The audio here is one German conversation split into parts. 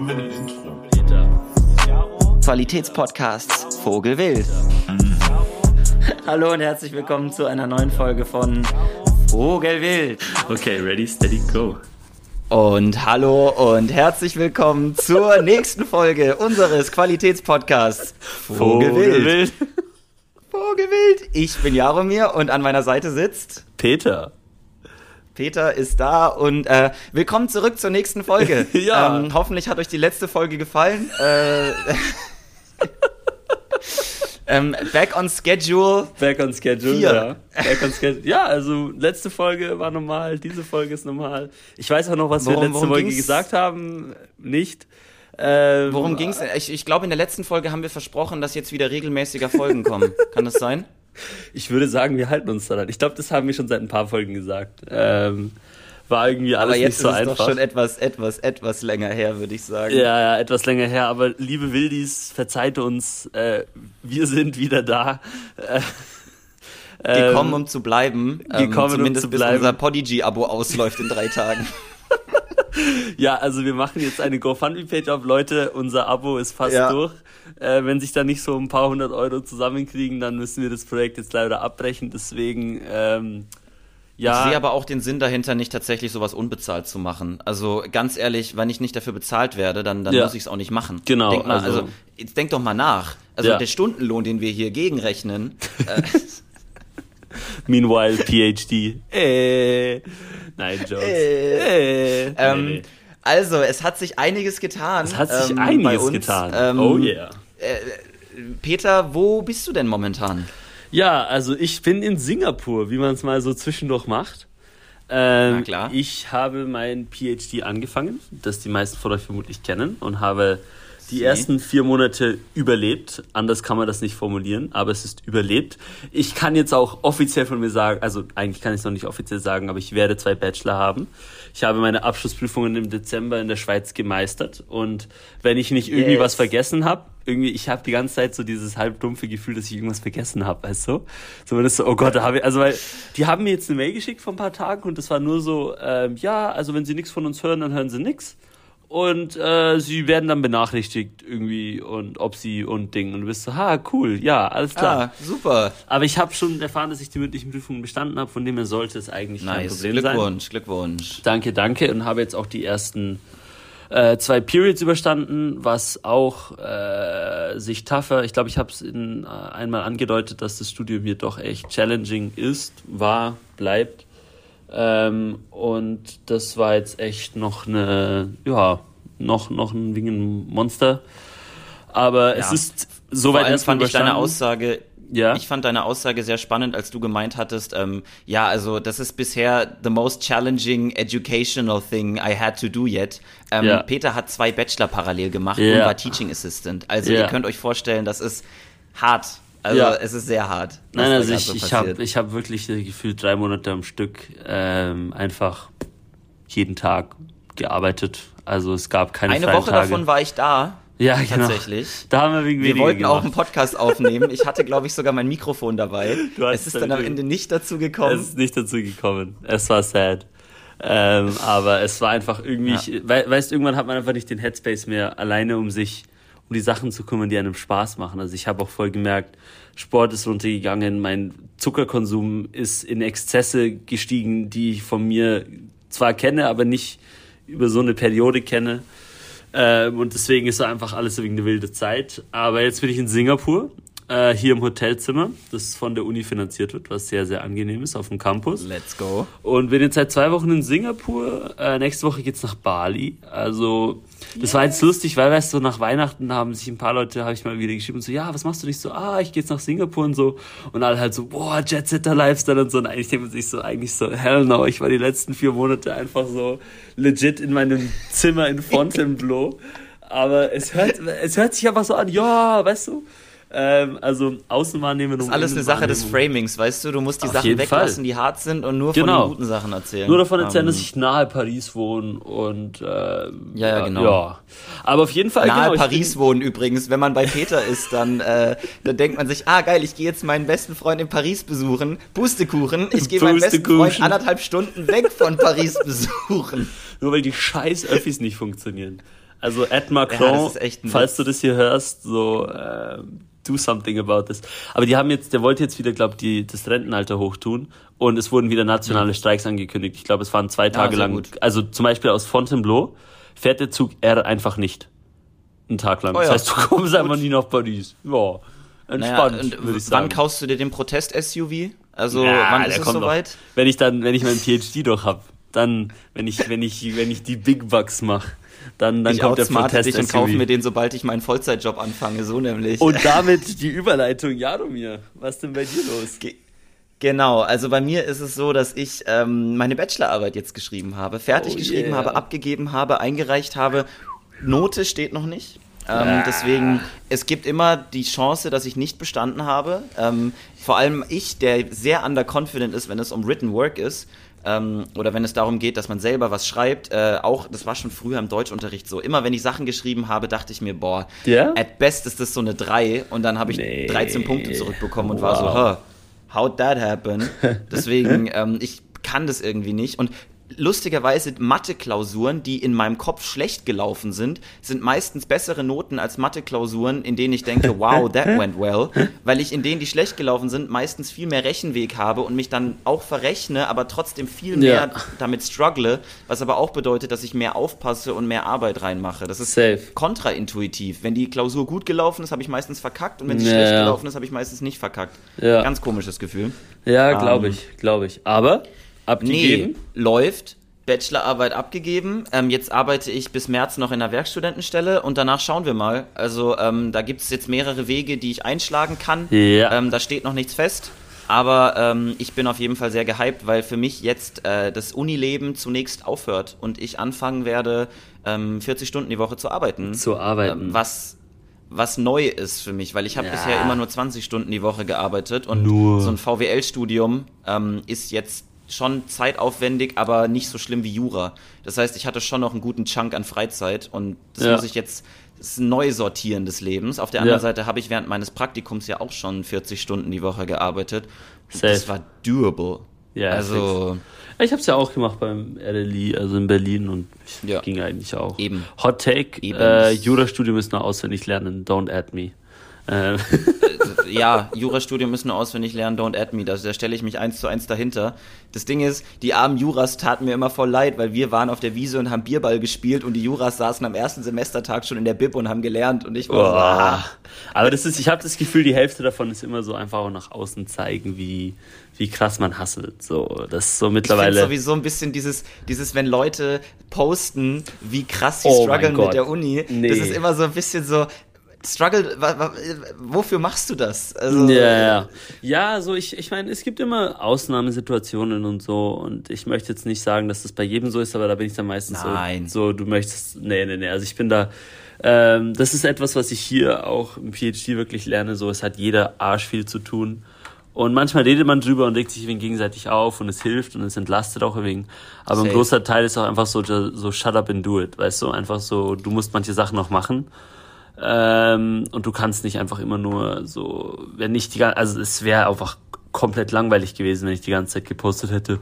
Haben wir ein Intro? Qualitätspodcasts Vogelwild. Hallo und herzlich willkommen zu einer neuen Folge von Vogelwild. Okay, ready, steady, go. Und hallo und herzlich willkommen zur nächsten Folge unseres Qualitätspodcasts Vogelwild. Vogelwild. Ich bin Jaromir und an meiner Seite sitzt Peter. Peter ist da und äh, willkommen zurück zur nächsten Folge. Ja. Ähm, hoffentlich hat euch die letzte Folge gefallen. Äh, ähm, back on schedule. Back on schedule, Vier. ja. Back on schedule. Ja, also letzte Folge war normal, diese Folge ist normal. Ich weiß auch noch, was wir Worum- letzte worum Folge ging's? gesagt haben. Nicht. Ähm, Worum ging's? Ich, ich glaube, in der letzten Folge haben wir versprochen, dass jetzt wieder regelmäßiger Folgen kommen. Kann das sein? Ich würde sagen, wir halten uns daran. Ich glaube, das haben wir schon seit ein paar Folgen gesagt. Ähm, war irgendwie alles Aber jetzt nicht so ist es einfach. doch schon etwas, etwas, etwas länger her, würde ich sagen. Ja, ja, etwas länger her, aber liebe Wildis, verzeiht uns, äh, wir sind wieder da. Äh, Gekommen, um zu bleiben. Ähm, gekommen, um zumindest zu bis bleiben. unser Podigy-Abo ausläuft in drei Tagen. Ja, also wir machen jetzt eine GoFundMe-Page auf. Leute, unser Abo ist fast Ja. durch. Äh, wenn sich da nicht so ein paar hundert Euro zusammenkriegen, dann müssen wir das Projekt jetzt leider abbrechen. Deswegen, ähm, ja. Ich sehe aber auch den Sinn dahinter, nicht tatsächlich sowas unbezahlt zu machen. Also ganz ehrlich, wenn ich nicht dafür bezahlt werde, dann, dann Ja. muss ich es auch nicht machen. Genau, Denk mal, also, also- jetzt denk doch mal nach. Also Ja. der Stundenlohn, den wir hier gegenrechnen, äh, Meanwhile, PhD. Äh, nein, Jokes. Äh. Äh, ähm, also es hat sich einiges getan. Es hat sich ähm, einiges getan. Ähm, oh yeah. Peter, wo bist du denn momentan? Ja, also ich bin in Singapur, wie man es mal so zwischendurch macht. Ähm, Na klar. Ich habe mein PhD angefangen, das die meisten von euch vermutlich kennen, und habe die ersten vier Monate überlebt. Anders kann man das nicht formulieren, aber es ist überlebt. Ich kann jetzt auch offiziell von mir sagen, also eigentlich kann ich es noch nicht offiziell sagen, aber ich werde zwei Bachelor haben. Ich habe meine Abschlussprüfungen im Dezember in der Schweiz gemeistert und wenn ich nicht irgendwie Yes. was vergessen habe, irgendwie, ich habe die ganze Zeit so dieses halb dumpfe Gefühl, dass ich irgendwas vergessen habe, weißt du? So, ist so, oh Gott, da habe ich, also weil, die haben mir jetzt eine Mail geschickt vor ein paar Tagen und das war nur so, ähm, ja, also wenn sie nichts von uns hören, dann hören sie nichts. Und äh, sie werden dann benachrichtigt irgendwie und ob sie und Ding. Und du bist so, ha, cool, ja, alles klar. Ah, super. Aber ich habe schon erfahren, dass ich die mündlichen Prüfungen bestanden habe, von dem her sollte es eigentlich kein Nice. Problem sein. Glückwunsch, Glückwunsch. Danke, danke. Und habe jetzt auch die ersten äh, zwei Periods überstanden, was auch äh, sich tougher, ich glaube, ich habe es äh, einmal angedeutet, dass das Studium hier doch echt challenging ist, war, bleibt. Ähm, und das war jetzt echt noch eine, ja, noch, noch ein wegen ein Monster. Aber es Ja. ist Vor soweit erstmal fand ich deine. Aussage, Ja. ich fand deine Aussage sehr spannend, als du gemeint hattest, ähm, ja, also das ist bisher the most challenging educational thing I had to do yet. Ähm, Ja. Peter hat zwei Bachelor parallel gemacht Ja. und war Teaching Assistant. Also ihr könnt euch vorstellen, das ist hart. Also Ja. es ist sehr hart. Nein, also ich, so ich habe ich hab wirklich äh, gefühlt drei Monate am Stück ähm, einfach jeden Tag gearbeitet. Also es gab keine Eine Woche Tage. davon war ich da. ja, genau. Tatsächlich. Da haben wir wegen Wir wollten auch einen gemacht. Podcast aufnehmen. Ich hatte, glaube ich, sogar mein Mikrofon dabei. Du hast Es ist dann am Ende nicht dazu Es gekommen. ist nicht dazu gekommen. Es war sad. Ähm, aber es war einfach irgendwie, Ja. ich, wei- weißt, irgendwann hat man einfach nicht den Headspace mehr, alleine um sich, um die Sachen zu kümmern, die einem Spaß machen. Also ich habe auch voll gemerkt, Sport ist runtergegangen, mein Zuckerkonsum ist in Exzesse gestiegen, die ich von mir zwar kenne, aber nicht über so eine Periode kenne. Ähm, und deswegen ist so einfach alles wegen eine wilde Zeit. Aber jetzt bin ich in Singapur, äh, hier im Hotelzimmer, das von der Uni finanziert wird, was sehr, sehr angenehm ist auf dem Campus. Let's go. Und bin jetzt seit zwei Wochen in Singapur. Äh, nächste Woche geht's nach Bali. Also, das war jetzt lustig, weil, weißt du, nach Weihnachten haben sich ein paar Leute, habe ich mal wieder geschrieben, und so, ja, was machst du nicht so? Ah, ich gehe jetzt nach Singapur und so. Und alle halt so, boah, Jet-Setter Lifestyle und so. Und eigentlich denkt man sich so, eigentlich so, hell no, ich war die letzten vier Monate einfach so legit in meinem Zimmer in Fontainebleau. Aber es hört, es hört sich einfach so an, ja, weißt du? Ähm, also Außenwahrnehmung Das ist alles eine Sache des Framings, weißt du? Du musst die Auf Sachen weglassen, Fall. die hart sind und nur Genau. von den guten Sachen erzählen. Nur davon erzählen, Ähm, dass ich nahe Paris wohne und äh, ja, ja, genau. Ja. Aber auf jeden Fall Nahe genau, Paris wohnen übrigens. Wenn man bei Peter ist, dann, äh, dann denkt man sich, ah geil, ich gehe jetzt meinen besten Freund in Paris besuchen. Pustekuchen. Ich gehe meinen besten Freund anderthalb Stunden weg von Paris besuchen. Nur weil die scheiß Öffis nicht funktionieren. Also Ed Macron, ja, falls du das hier hörst, so äh, do something about this. Aber die haben jetzt, der wollte jetzt wieder, glaube ich, das Rentenalter hochtun und es wurden wieder nationale Streiks angekündigt. Ich glaube, es waren zwei Tage ja, lang. Gut. Also zum Beispiel aus Fontainebleau fährt der Zug R einfach nicht. Einen Tag lang. Oh, ja. Das heißt, du kommst gut. einfach nie nach Paris. Ja. Entspannt, naja. Wann kaufst du dir den Protest-SUV? Also, ja, wann ist es soweit? Noch. Wenn ich dann, wenn ich meinen PhD doch hab, dann, wenn ich, wenn ich, wenn ich die Big Bucks mache dann, dann ich kommt der Protest dich und kaufe mir den, sobald ich meinen Vollzeitjob anfange, so nämlich. Und damit die Überleitung, Jaromir, was denn bei dir los? Ge genau, also bei mir ist es so, dass ich ähm, meine Bachelorarbeit jetzt geschrieben habe, fertig oh geschrieben yeah. habe, abgegeben habe, eingereicht habe. Note steht noch nicht. Ähm, ah. Deswegen, es gibt immer die Chance, dass ich nicht bestanden habe. Ähm, vor allem ich, der sehr underconfident ist, wenn es um Written Work ist, ähm, oder wenn es darum geht, dass man selber was schreibt, äh, auch, das war schon früher im Deutschunterricht so, immer wenn ich Sachen geschrieben habe, dachte ich mir, boah, yeah? at best ist das so eine 3 und dann habe ich nee. 13 Punkte zurückbekommen und wow. war so, huh, how'd that happen? Deswegen, ähm, ich kann das irgendwie nicht und lustigerweise Mathe-Klausuren, die in meinem Kopf schlecht gelaufen sind, sind meistens bessere Noten als Mathe-Klausuren, in denen ich denke, wow, that went well, weil ich in denen, die schlecht gelaufen sind, meistens viel mehr Rechenweg habe und mich dann auch verrechne, aber trotzdem viel mehr ja. damit struggle, was aber auch bedeutet, dass ich mehr aufpasse und mehr Arbeit reinmache. Das ist Safe. kontraintuitiv. Wenn die Klausur gut gelaufen ist, habe ich meistens verkackt und wenn sie ja, schlecht gelaufen ist, habe ich meistens nicht verkackt. Ganz komisches Gefühl. Ja, glaube ähm, ich, glaube ich. Aber abgegeben? Nee, läuft. Bachelorarbeit abgegeben. Ähm, jetzt arbeite ich bis März noch in der Werkstudentenstelle und danach schauen wir mal. Also ähm, da gibt es jetzt mehrere Wege, die ich einschlagen kann. Ja. Ähm, da steht noch nichts fest. Aber ähm, ich bin auf jeden Fall sehr gehypt, weil für mich jetzt äh, das Unileben zunächst aufhört und ich anfangen werde, 40 ähm, Stunden die Woche zu arbeiten. Zu arbeiten. Ähm, was was neu ist für mich, weil ich habe ja. bisher immer nur 20 Stunden die Woche gearbeitet und nur. so ein VWL-Studium ist jetzt schon zeitaufwendig, aber nicht so schlimm wie Jura. Das heißt, ich hatte schon noch einen guten Chunk an Freizeit und das ja. muss ich jetzt das neu sortieren des Lebens. Auf der anderen ja. Seite habe ich während meines Praktikums ja auch schon 40 Stunden die Woche gearbeitet. Das war doable. Ja, also fix. ich habe es ja auch gemacht beim RLI, also in Berlin und ja. ging eigentlich auch. Eben. Hot Take: äh, Jurastudium ist nur auswendig lernen. Don't add me. Äh, ja, Jurastudium müssen nur auswendig lernen, don't add me. Da, da stelle ich mich eins zu eins dahinter. Das Ding ist, die armen Juras taten mir immer voll leid, weil wir waren auf der Wiese und haben Bierball gespielt und die Juras saßen am ersten Semestertag schon in der Bib und haben gelernt und ich war oh. so, ah. Aber das ist, ich habe das Gefühl, die Hälfte davon ist immer so einfach auch nach außen zeigen, wie, wie krass man hasselt. So, das ist so mittlerweile. Ich sowieso ein bisschen dieses, dieses, wenn Leute posten, wie krass sie oh strugglen mit der Uni. Nee. Das ist immer so ein bisschen so, Struggle, wofür machst du das? Also, ja, ja. Ja, so ich, ich meine, es gibt immer Ausnahmesituationen und so und ich möchte jetzt nicht sagen, dass das bei jedem so ist, aber da bin ich dann meistens Nein. so, so, du möchtest, nee, nee, nee, also ich bin da, ähm, das ist etwas, was ich hier auch im PhD wirklich lerne, so, es hat jeder Arsch viel zu tun und manchmal redet man drüber und legt sich wegen gegenseitig auf und es hilft und es entlastet auch wegen. Aber Safe. ein großer Teil ist auch einfach so, so shut up and do it, weißt du? Einfach so, du musst manche Sachen noch machen. Ähm, und du kannst nicht einfach immer nur so, wenn nicht die ganze, also es wäre einfach komplett langweilig gewesen, wenn ich die ganze Zeit gepostet hätte,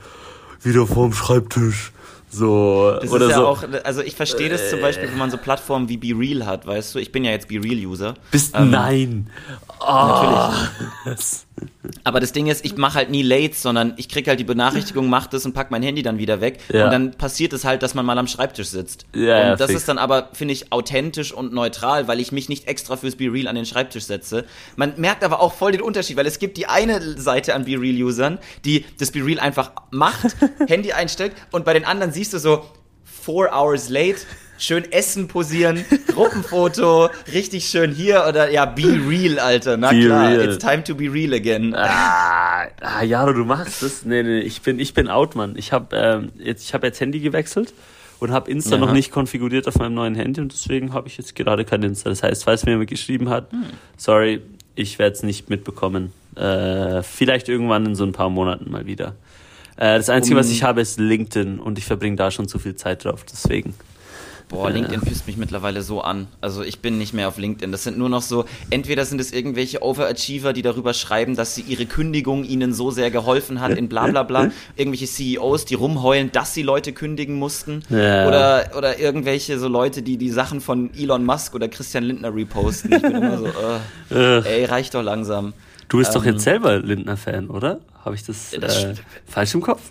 wieder vorm Schreibtisch. So, das oder ist ja so. auch, also ich verstehe das zum Beispiel, wenn man so Plattformen wie Be Real hat, weißt du, ich bin ja jetzt Be Real User. Bist, ähm, nein. Oh. Natürlich. Aber das Ding ist, ich mache halt nie Lates, sondern ich krieg halt die Benachrichtigung, mach das und pack mein Handy dann wieder weg. Ja. Und dann passiert es halt, dass man mal am Schreibtisch sitzt. Ja, und das fix. ist dann aber, finde ich, authentisch und neutral, weil ich mich nicht extra fürs Be Real an den Schreibtisch setze. Man merkt aber auch voll den Unterschied, weil es gibt die eine Seite an Be Real-Usern, die das Be Real einfach macht, Handy einstellt und bei den anderen siehst du so, four hours late, schön Essen posieren, Gruppenfoto, richtig schön hier oder ja, be real, Alter. Na be klar, real. it's time to be real again. Ah, ah Jaro, du machst das? Nee, nee, ich bin, ich bin out, Mann. Ich habe ähm, jetzt, ich hab jetzt Handy gewechselt und habe Insta ja. noch nicht konfiguriert auf meinem neuen Handy und deswegen habe ich jetzt gerade kein Insta. Das heißt, falls mir jemand geschrieben hat, hm. sorry, ich werde es nicht mitbekommen. Äh, vielleicht irgendwann in so ein paar Monaten mal wieder. Äh, das Einzige, um, was ich habe, ist LinkedIn und ich verbringe da schon zu viel Zeit drauf, deswegen. Boah, LinkedIn pisst mich mittlerweile so an. Also ich bin nicht mehr auf LinkedIn. Das sind nur noch so, entweder sind es irgendwelche Overachiever, die darüber schreiben, dass sie ihre Kündigung ihnen so sehr geholfen hat in bla bla bla. irgendwelche CEOs, die rumheulen, dass sie Leute kündigen mussten. Ja. Oder, oder irgendwelche so Leute, die die Sachen von Elon Musk oder Christian Lindner reposten. Ich bin immer so, uh, ey, reicht doch langsam. Du bist ähm, doch jetzt selber Lindner-Fan, oder? Habe ich das, das äh, falsch im Kopf?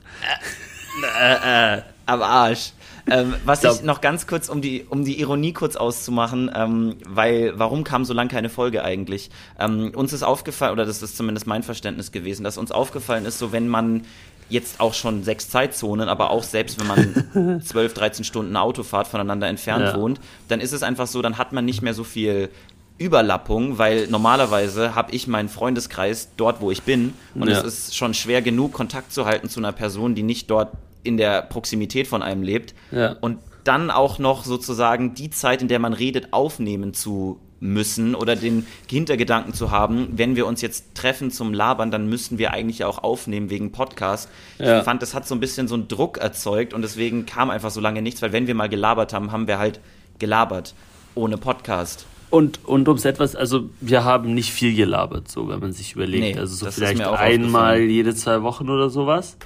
Äh, äh, äh am Arsch. Ähm, was ich, ich noch ganz kurz, um die, um die Ironie kurz auszumachen, ähm, weil warum kam so lange keine Folge eigentlich? Ähm, uns ist aufgefallen, oder das ist zumindest mein Verständnis gewesen, dass uns aufgefallen ist, so wenn man jetzt auch schon sechs Zeitzonen, aber auch selbst wenn man zwölf, dreizehn Stunden Autofahrt voneinander entfernt ja. wohnt, dann ist es einfach so, dann hat man nicht mehr so viel Überlappung, weil normalerweise habe ich meinen Freundeskreis dort, wo ich bin, und ja. es ist schon schwer genug, Kontakt zu halten zu einer Person, die nicht dort in der Proximität von einem lebt. Ja. Und dann auch noch sozusagen die Zeit, in der man redet, aufnehmen zu müssen oder den Hintergedanken zu haben, wenn wir uns jetzt treffen zum Labern, dann müssten wir eigentlich auch aufnehmen wegen Podcast. Ja. Ich fand, das hat so ein bisschen so einen Druck erzeugt und deswegen kam einfach so lange nichts, weil wenn wir mal gelabert haben, haben wir halt gelabert ohne Podcast. Und, und ums etwas, also wir haben nicht viel gelabert, so wenn man sich überlegt. Nee, also so vielleicht einmal jede zwei Wochen oder sowas.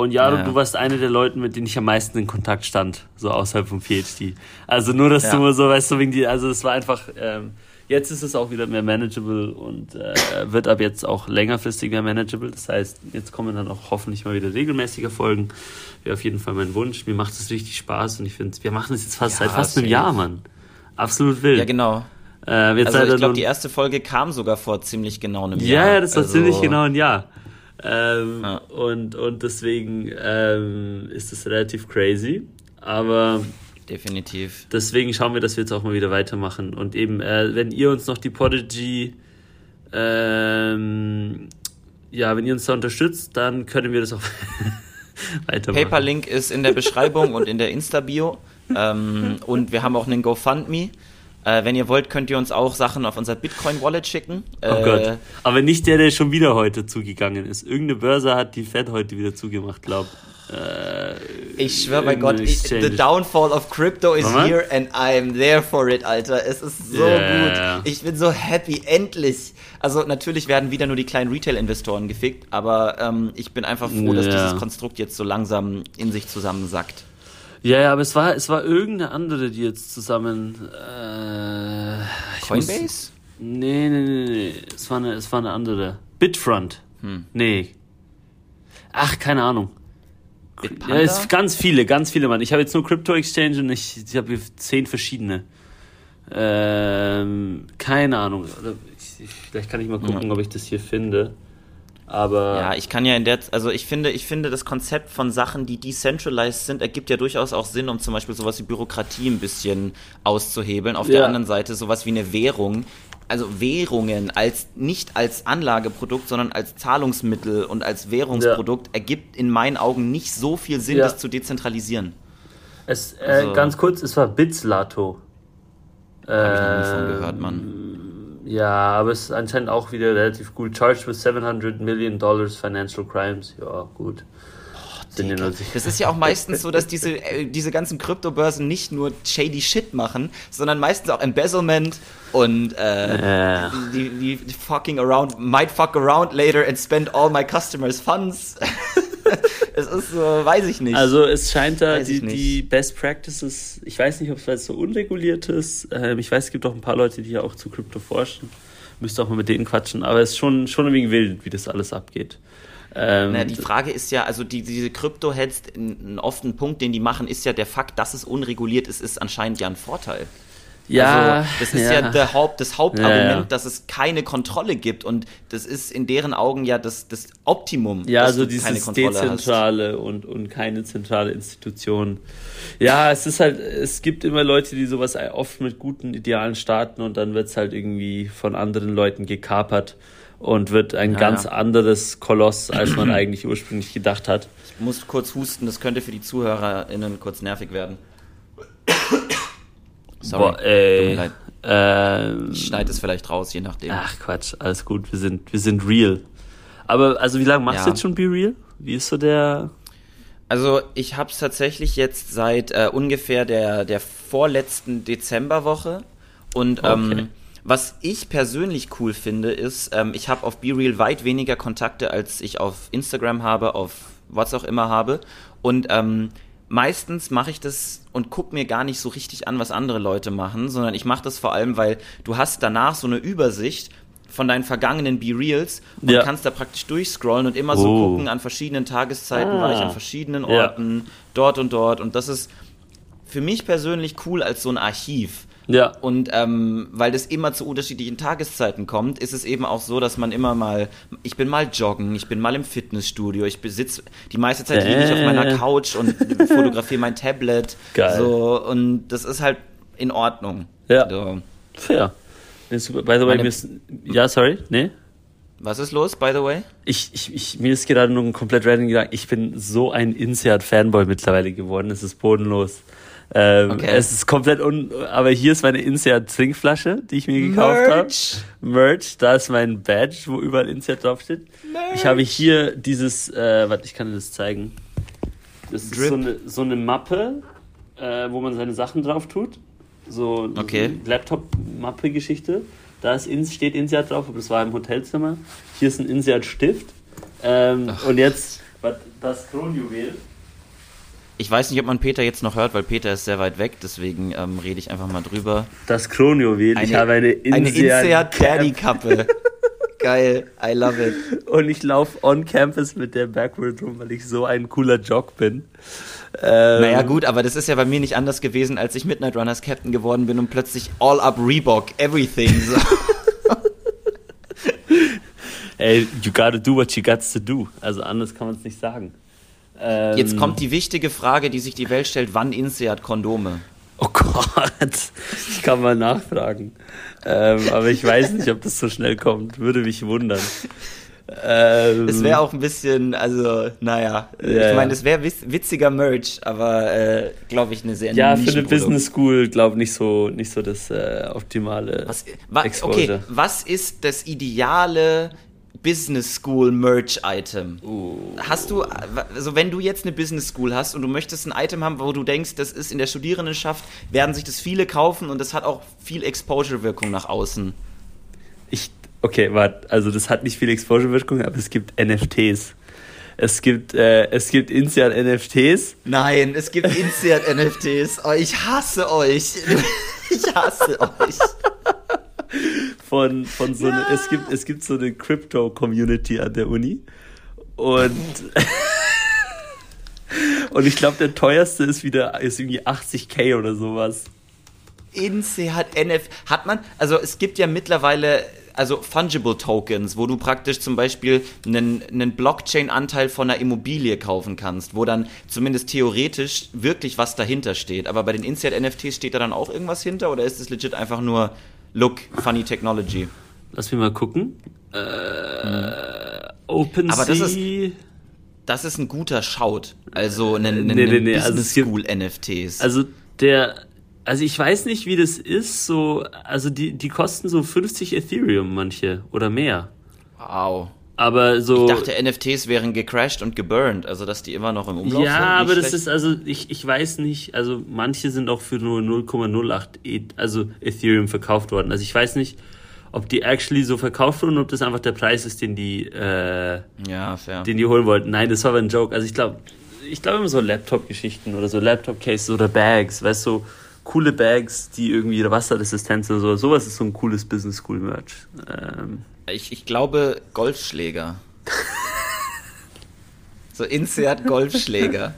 Und Jaro, ja. du warst einer der Leute, mit denen ich am meisten in Kontakt stand, so außerhalb vom PhD. Also nur, dass ja. du mal so, weißt du, wegen die, also es war einfach, ähm, jetzt ist es auch wieder mehr manageable und äh, wird ab jetzt auch längerfristig mehr manageable. Das heißt, jetzt kommen dann auch hoffentlich mal wieder regelmäßiger Folgen. Wäre auf jeden Fall mein Wunsch. Mir macht es richtig Spaß und ich finde, wir machen es jetzt fast ja, seit fast einem Jahr, Mann. Absolut wild. Ja, genau. Äh, also ich glaube, die erste Folge kam sogar vor ziemlich genau einem Jahr. Ja, das war also ziemlich genau ein Jahr. Ähm, ja. und, und deswegen ähm, ist das relativ crazy. Aber definitiv. Deswegen schauen wir, dass wir jetzt auch mal wieder weitermachen. Und eben, äh, wenn ihr uns noch die Prodigy, ähm, ja, wenn ihr uns da unterstützt, dann können wir das auch weitermachen. Paperlink ist in der Beschreibung und in der Insta-Bio. Ähm, und wir haben auch einen GoFundMe. Äh, wenn ihr wollt, könnt ihr uns auch Sachen auf unser Bitcoin-Wallet schicken. Oh äh, Gott. Aber nicht der, der schon wieder heute zugegangen ist. Irgendeine Börse hat die Fed heute wieder zugemacht, glaub. Äh, ich schwöre bei Gott, ich, the downfall of crypto is Mama? here and I'm there for it, Alter. Es ist so yeah. gut. Ich bin so happy, endlich. Also natürlich werden wieder nur die kleinen Retail-Investoren gefickt, aber ähm, ich bin einfach froh, yeah. dass dieses Konstrukt jetzt so langsam in sich zusammensackt. Ja, ja, aber es war, es war irgendeine andere, die jetzt zusammen. Äh, Coinbase? Muss, nee, nee, nee, nee. Es war eine, es war eine andere. Bitfront. Hm. Nee. Ach, keine Ahnung. Ja, es ganz viele, ganz viele, Mann. Ich habe jetzt nur Crypto Exchange und ich, ich habe zehn verschiedene. Ähm, keine Ahnung. Ich, ich, vielleicht kann ich mal gucken, ja. ob ich das hier finde. Aber ja, ich kann ja in der, also ich finde, ich finde das Konzept von Sachen, die decentralized sind, ergibt ja durchaus auch Sinn, um zum Beispiel sowas wie Bürokratie ein bisschen auszuhebeln. Auf ja. der anderen Seite sowas wie eine Währung, also Währungen als nicht als Anlageprodukt, sondern als Zahlungsmittel und als Währungsprodukt ja. ergibt in meinen Augen nicht so viel Sinn, ja. das zu dezentralisieren. Es, äh, also, ganz kurz, es war Bitslato. Habe ich noch nie von gehört, Mann. Ja, aber es ist anscheinend auch wieder relativ gut. Charged with 700 Million Dollars Financial Crimes. Ja, gut. Das ist ja auch meistens so, dass diese, äh, diese ganzen Kryptobörsen nicht nur shady Shit machen, sondern meistens auch Embezzlement und äh, yeah. die, die, die fucking around, might fuck around later and spend all my customers' funds. es ist so, weiß ich nicht. Also es scheint da die, die Best Practices, ich weiß nicht, ob es so unreguliert ist. Ähm, ich weiß, es gibt auch ein paar Leute, die ja auch zu Krypto forschen. Müsste auch mal mit denen quatschen, aber es ist schon, schon ein wenig wild, wie das alles abgeht. Ähm, naja, die Frage ist ja, also die, diese Krypto-Heads, ein oft ein Punkt, den die machen, ist ja der Fakt, dass es unreguliert ist, ist anscheinend ja ein Vorteil. Ja, also, das ist ja, ja der Haupt, das Hauptargument, ja, ja. dass es keine Kontrolle gibt und das ist in deren Augen ja das, das Optimum. Ja, also dieses dezentrale und, und keine zentrale Institution. Ja, es ist halt, es gibt immer Leute, die sowas oft mit guten Idealen starten und dann wird es halt irgendwie von anderen Leuten gekapert und wird ein ganz anderes Koloss, als man eigentlich ursprünglich gedacht hat. Ich muss kurz husten, das könnte für die ZuhörerInnen kurz nervig werden. Sorry. Boah, ey. Ähm, ich schneide es vielleicht raus, je nachdem. Ach Quatsch, alles gut, wir sind, wir sind real. Aber also wie lange machst ja. du jetzt schon Be Real? Wie ist so der. Also ich habe es tatsächlich jetzt seit äh, ungefähr der, der vorletzten Dezemberwoche. Und ähm, okay. was ich persönlich cool finde, ist, ähm, ich habe auf BeReal weit weniger Kontakte, als ich auf Instagram habe, auf was auch immer habe. Und ähm, meistens mache ich das und gucke mir gar nicht so richtig an, was andere Leute machen, sondern ich mache das vor allem, weil du hast danach so eine Übersicht von deinen vergangenen Be-Reals und ja. kannst da praktisch durchscrollen und immer oh. so gucken, an verschiedenen Tageszeiten ah. war ich an verschiedenen Orten, ja. dort und dort. Und das ist für mich persönlich cool als so ein Archiv. Ja. Und ähm, weil das immer zu unterschiedlichen Tageszeiten kommt, ist es eben auch so, dass man immer mal, ich bin mal joggen, ich bin mal im Fitnessstudio, ich besitze, die meiste Zeit liege ich auf meiner äh. Couch und fotografiere mein Tablet. Geil. So, und das ist halt in Ordnung. Ja. So. Fair. By the way, Meine, ist, ja, sorry, nee? Was ist los, by the way? Ich, ich, ich, mir ist gerade nur ein komplett random gegangen. Ich bin so ein INSEAD-Fanboy mittlerweile geworden. Es ist bodenlos. Ähm, okay. Es ist komplett un... Aber hier ist meine INSEAD-Trinkflasche, die ich mir gekauft habe. Merch. Da ist mein Badge, wo überall INSEAD draufsteht. Merch. Ich habe hier dieses... Äh, warte, ich kann dir das zeigen. Das Drip. ist so eine, so eine Mappe, äh, wo man seine Sachen drauf tut so okay. Laptop-Mappe-Geschichte. Da ist ins, steht INSEAD drauf, aber das war im Hotelzimmer. Hier ist ein INSEAD-Stift. Ähm, und jetzt das Kronjuwel. Ich weiß nicht, ob man Peter jetzt noch hört, weil Peter ist sehr weit weg, deswegen ähm, rede ich einfach mal drüber. Das Kronjuwel. Eine, ich habe eine INSEAD, Daddy-Kappe. Geil, I love it. Und ich laufe on campus mit der Backward rum, weil ich so ein cooler Jog bin. Ähm, naja, gut, aber das ist ja bei mir nicht anders gewesen, als ich Midnight Runners Captain geworden bin und plötzlich all up Reebok, everything. So. Ey, you gotta do what you got to do. Also anders kann man es nicht sagen. Ähm, Jetzt kommt die wichtige Frage, die sich die Welt stellt: Wann Inse hat Kondome? Oh Gott, ich kann mal nachfragen. Ähm, aber ich weiß nicht, ob das so schnell kommt. Würde mich wundern. Ähm, es wäre auch ein bisschen, also, naja, ja, ich meine, es wäre witziger Merch, aber äh, glaube ich eine sehr Ja, für eine Business School, glaube ich, nicht so, nicht so das äh, optimale was, wa, Okay, was ist das ideale Business School Merch Item? Uh. Hast du, also wenn du jetzt eine Business School hast und du möchtest ein Item haben, wo du denkst, das ist in der Studierendenschaft, werden sich das viele kaufen und das hat auch viel Exposure-Wirkung nach außen. Ich Okay, warte, also das hat nicht viel Exposure-Wirkung, aber es gibt NFTs. Es gibt, äh, es gibt Insead NFTs. Nein, es gibt Insead NFTs. Oh, ich hasse euch. Ich hasse euch. Von, von so ja. eine, es gibt, es gibt so eine Crypto-Community an der Uni. Und, und ich glaube, der teuerste ist wieder, ist irgendwie 80k oder sowas. Inse hat NF, hat man, also es gibt ja mittlerweile also Fungible Tokens, wo du praktisch zum Beispiel einen, einen Blockchain-Anteil von einer Immobilie kaufen kannst, wo dann zumindest theoretisch wirklich was dahinter steht. Aber bei den Inside-NFTs steht da dann auch irgendwas hinter oder ist es legit einfach nur Look, funny Technology? Lass mich mal gucken. Äh, hm. OpenSea. Aber das ist, das ist ein guter Shout. Also ein, ein, nee, nee, nee. Also School NFTs. Also der also ich weiß nicht, wie das ist, so, also die, die kosten so 50 Ethereum manche oder mehr. Wow. Aber so. Ich dachte, NFTs wären gecrashed und geburnt, also dass die immer noch im Umlauf ja, sind. Ja, aber das ist also, ich, ich weiß nicht, also manche sind auch für nur 0,08 e, also Ethereum verkauft worden. Also ich weiß nicht, ob die actually so verkauft wurden, ob das einfach der Preis ist, den die, äh, ja, fair. den die holen wollten. Nein, das war aber ein Joke. Also ich glaube, ich glaube immer so Laptop-Geschichten oder so Laptop-Cases oder Bags, weißt du, so, coole Bags, die irgendwie ihre Wasserresistenz oder so. Sowas ist so ein cooles Business School Merch. Ähm. Ich, ich glaube Golfschläger. so Insert Golfschläger.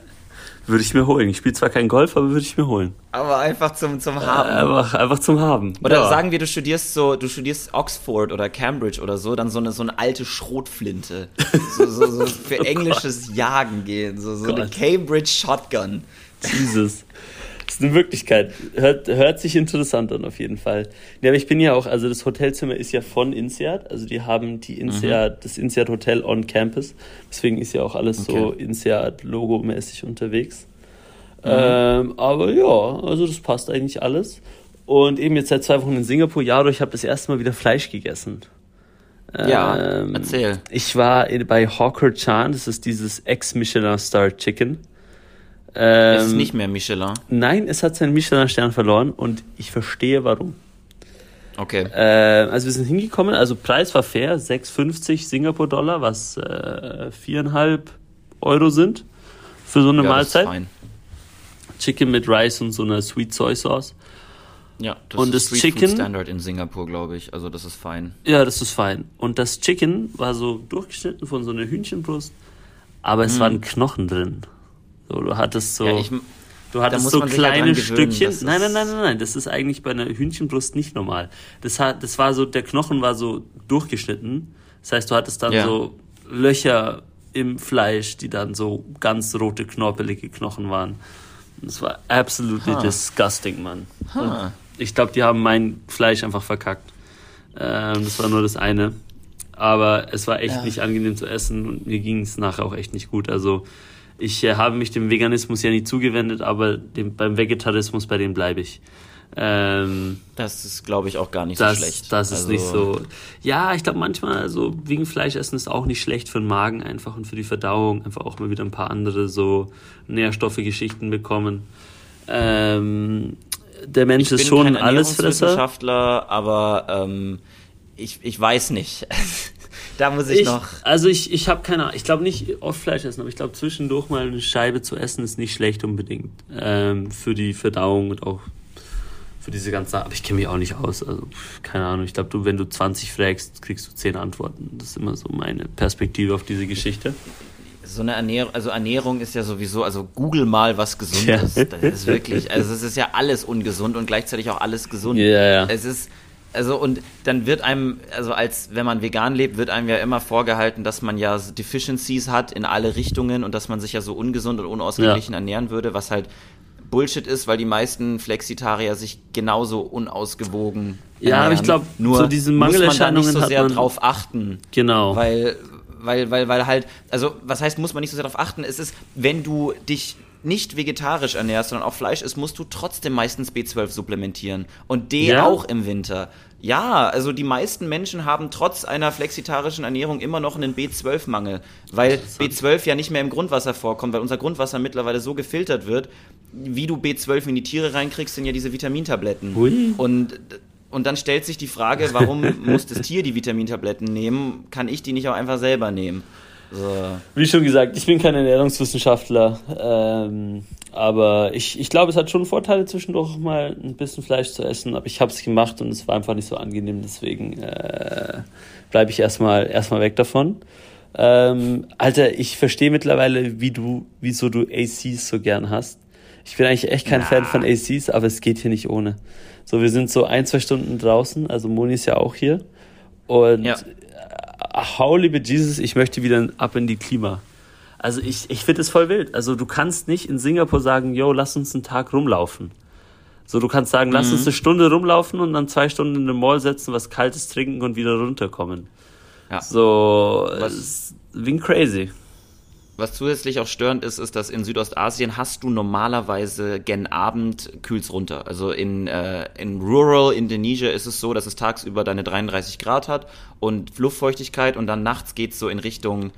Würde ich mir holen. Ich spiele zwar kein Golf, aber würde ich mir holen. Aber einfach zum, zum Haben. Äh, einfach, einfach zum Haben. Oder ja. sagen wir, du studierst so, du studierst Oxford oder Cambridge oder so, dann so eine, so eine alte Schrotflinte. so, so, so für oh englisches Gott. Jagen gehen. So, so eine Cambridge Shotgun. Jesus ist eine Möglichkeit. Hört, hört sich interessant an, auf jeden Fall. Ja, aber ich bin ja auch, also das Hotelzimmer ist ja von INSEAD, also die haben die INSEAD, mhm. das INSEAD Hotel on Campus. Deswegen ist ja auch alles okay. so INSEAD-Logo-mäßig unterwegs. Mhm. Ähm, aber ja, also das passt eigentlich alles. Und eben jetzt seit zwei Wochen in Singapur, ja, ich habe das erste Mal wieder Fleisch gegessen. Ja, ähm, erzähl. Ich war bei Hawker Chan, das ist dieses Ex-Michelin Star Chicken. Ähm, es ist nicht mehr Michelin. Nein, es hat seinen Michelin-Stern verloren und ich verstehe warum. Okay. Äh, also wir sind hingekommen, also Preis war fair, 6,50 Singapur-Dollar, was äh, 4,5 Euro sind für so eine ja, Mahlzeit. Das ist fein. Chicken mit Rice und so einer Sweet Soy Sauce. Ja, das und ist das Street Chicken, Food Standard in Singapur, glaube ich. Also das ist fein. Ja, das ist fein. Und das Chicken war so durchgeschnitten von so einer Hühnchenbrust, aber es mm. waren Knochen drin. So, du hattest so, ja, ich, du hattest so kleine halt Stückchen. Nein, nein, nein, nein, nein. Das ist eigentlich bei einer Hühnchenbrust nicht normal. Das hat, das war so, der Knochen war so durchgeschnitten. Das heißt, du hattest dann ja. so Löcher im Fleisch, die dann so ganz rote, knorpelige Knochen waren. Das war absolutely huh. disgusting, Mann. Ich glaube, die haben mein Fleisch einfach verkackt. Ähm, das war nur das eine. Aber es war echt ja. nicht angenehm zu essen und mir ging es nachher auch echt nicht gut. Also ich äh, habe mich dem Veganismus ja nie zugewendet, aber dem, beim Vegetarismus, bei dem bleibe ich. Ähm, das ist, glaube ich, auch gar nicht das, so schlecht. Das ist also, nicht so. Ja, ich glaube manchmal, also wegen Fleischessen ist auch nicht schlecht für den Magen einfach und für die Verdauung. Einfach auch mal wieder ein paar andere so Nährstoffe, Geschichten bekommen. Ähm, der Mensch ist schon ein Allesfresser. Wissenschaftler, aber ähm, ich, ich weiß nicht. da muss ich, ich, noch. Also ich, ich habe keine Ahnung. Ich glaube nicht oft Fleisch essen, aber ich glaube zwischendurch mal eine Scheibe zu essen ist nicht schlecht unbedingt. Ähm, für die Verdauung und auch für diese ganze Aber ich kenne mich auch nicht aus. Also keine Ahnung. Ich glaube, du, wenn du 20 fragst, kriegst du 10 Antworten. Das ist immer so meine Perspektive auf diese Geschichte so eine Ernährung, also Ernährung ist ja sowieso, also google mal, was gesund ja. ist. Das ist wirklich, also es ist ja alles ungesund und gleichzeitig auch alles gesund. Ja, ja. Es ist, also und dann wird einem, also als wenn man vegan lebt, wird einem ja immer vorgehalten, dass man ja Deficiencies hat in alle Richtungen und dass man sich ja so ungesund und unausgeglichen ja. ernähren würde, was halt Bullshit ist, weil die meisten Flexitarier sich genauso unausgewogen ja, aber ich glaube, nur so diese Mangelerscheinungen muss man da nicht so sehr drauf achten. Genau. Weil weil, weil, weil halt, also was heißt, muss man nicht so sehr darauf achten, es ist, wenn du dich nicht vegetarisch ernährst, sondern auch Fleisch isst, musst du trotzdem meistens B12 supplementieren. Und D ja? auch im Winter. Ja, also die meisten Menschen haben trotz einer flexitarischen Ernährung immer noch einen B12-Mangel, weil B12 ja nicht mehr im Grundwasser vorkommt, weil unser Grundwasser mittlerweile so gefiltert wird, wie du B12 in die Tiere reinkriegst, sind ja diese Vitamintabletten. Ui. Und und dann stellt sich die Frage, warum muss das Tier die Vitamintabletten nehmen? Kann ich die nicht auch einfach selber nehmen? So. Wie schon gesagt, ich bin kein Ernährungswissenschaftler, ähm, aber ich, ich glaube, es hat schon Vorteile, zwischendurch mal ein bisschen Fleisch zu essen, aber ich habe es gemacht und es war einfach nicht so angenehm, deswegen äh, bleibe ich erstmal erstmal weg davon. Ähm, Alter, ich verstehe mittlerweile, wie du, wieso du ACs so gern hast. Ich bin eigentlich echt kein Na. Fan von ACs, aber es geht hier nicht ohne. So, wir sind so ein, zwei Stunden draußen, also Moni ist ja auch hier. Und ja. Holy be Jesus, ich möchte wieder ab in die Klima. Also ich, ich finde es voll wild. Also du kannst nicht in Singapur sagen, yo, lass uns einen Tag rumlaufen. So, du kannst sagen, lass mhm. uns eine Stunde rumlaufen und dann zwei Stunden in den Mall setzen, was Kaltes trinken und wieder runterkommen. Ja. So, was, wie crazy. Was zusätzlich auch störend ist, ist, dass in Südostasien hast du normalerweise gen Abend kühlt's runter. Also in, äh, in Rural Indonesia ist es so, dass es tagsüber deine 33 Grad hat und Luftfeuchtigkeit und dann nachts geht's so in Richtung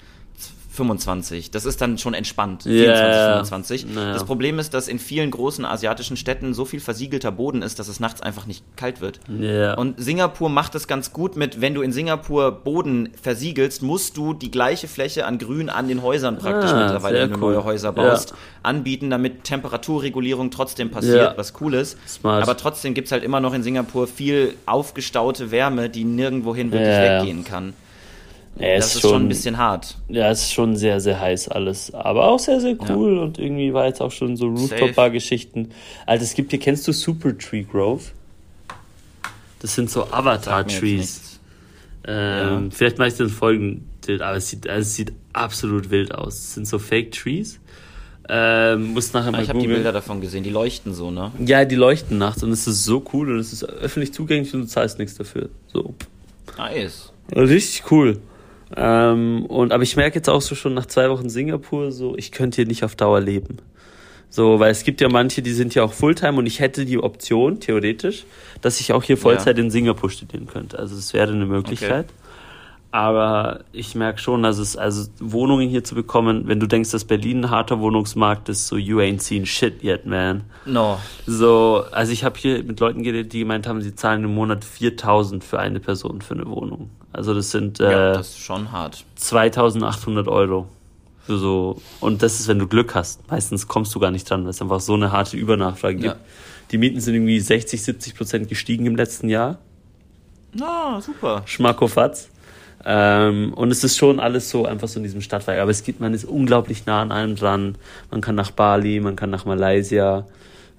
25. Das ist dann schon entspannt. Yeah. 24, 25. Naja. Das Problem ist, dass in vielen großen asiatischen Städten so viel versiegelter Boden ist, dass es nachts einfach nicht kalt wird. Yeah. Und Singapur macht es ganz gut mit, wenn du in Singapur Boden versiegelst, musst du die gleiche Fläche an Grün an den Häusern praktisch ah, mittlerweile, wenn du cool. neue Häuser baust, ja. anbieten, damit Temperaturregulierung trotzdem passiert, ja. was cool ist. Smart. Aber trotzdem gibt es halt immer noch in Singapur viel aufgestaute Wärme, die nirgendwohin wirklich weggehen kann. Ja, das ist schon, schon, ein bisschen hart. Ja, es ist schon sehr, sehr heiß alles. Aber auch sehr, sehr cool. Ja. Und irgendwie war jetzt auch schon so Rooftop-Bar-Geschichten. Also es gibt hier, kennst du Super Tree Grove? Das sind so Avatar-Trees. Ähm, ja. Vielleicht mache ich den Folgenbild, aber es sieht, also es sieht absolut wild aus. Es sind so Fake-Trees. Ähm, muss nachher mal Ich habe die Bilder davon gesehen, die leuchten so, ne? Ja, die leuchten nachts und es ist so cool und es ist öffentlich zugänglich und du zahlst nichts dafür. So. Nice. Richtig cool. Ähm, und, aber ich merke jetzt auch so schon nach zwei Wochen Singapur, so, ich könnte hier nicht auf Dauer leben. So, weil es gibt ja manche, die sind ja auch Fulltime und ich hätte die Option, theoretisch, dass ich auch hier Vollzeit ja. in Singapur studieren könnte. Also es wäre eine Möglichkeit. Okay. Aber ich merke schon, dass es, also Wohnungen hier zu bekommen, wenn du denkst, dass Berlin ein harter Wohnungsmarkt ist, so you ain't seen shit yet, man. No. So, also ich habe hier mit Leuten geredet, die gemeint haben, sie zahlen im Monat 4000 für eine Person für eine Wohnung. Also das sind äh, Ja, das ist schon hart. 2800 Euro. Für so, und das ist, wenn du Glück hast. Meistens kommst du gar nicht dran, weil es einfach so eine harte Übernachfrage gibt. Ja. Die Mieten sind irgendwie 60, 70 Prozent gestiegen im letzten Jahr. Na, super. Schmackofatz. Ähm, und es ist schon alles so einfach so in diesem Stadtwald. Aber es gibt, man ist unglaublich nah an allem dran. Man kann nach Bali, man kann nach Malaysia,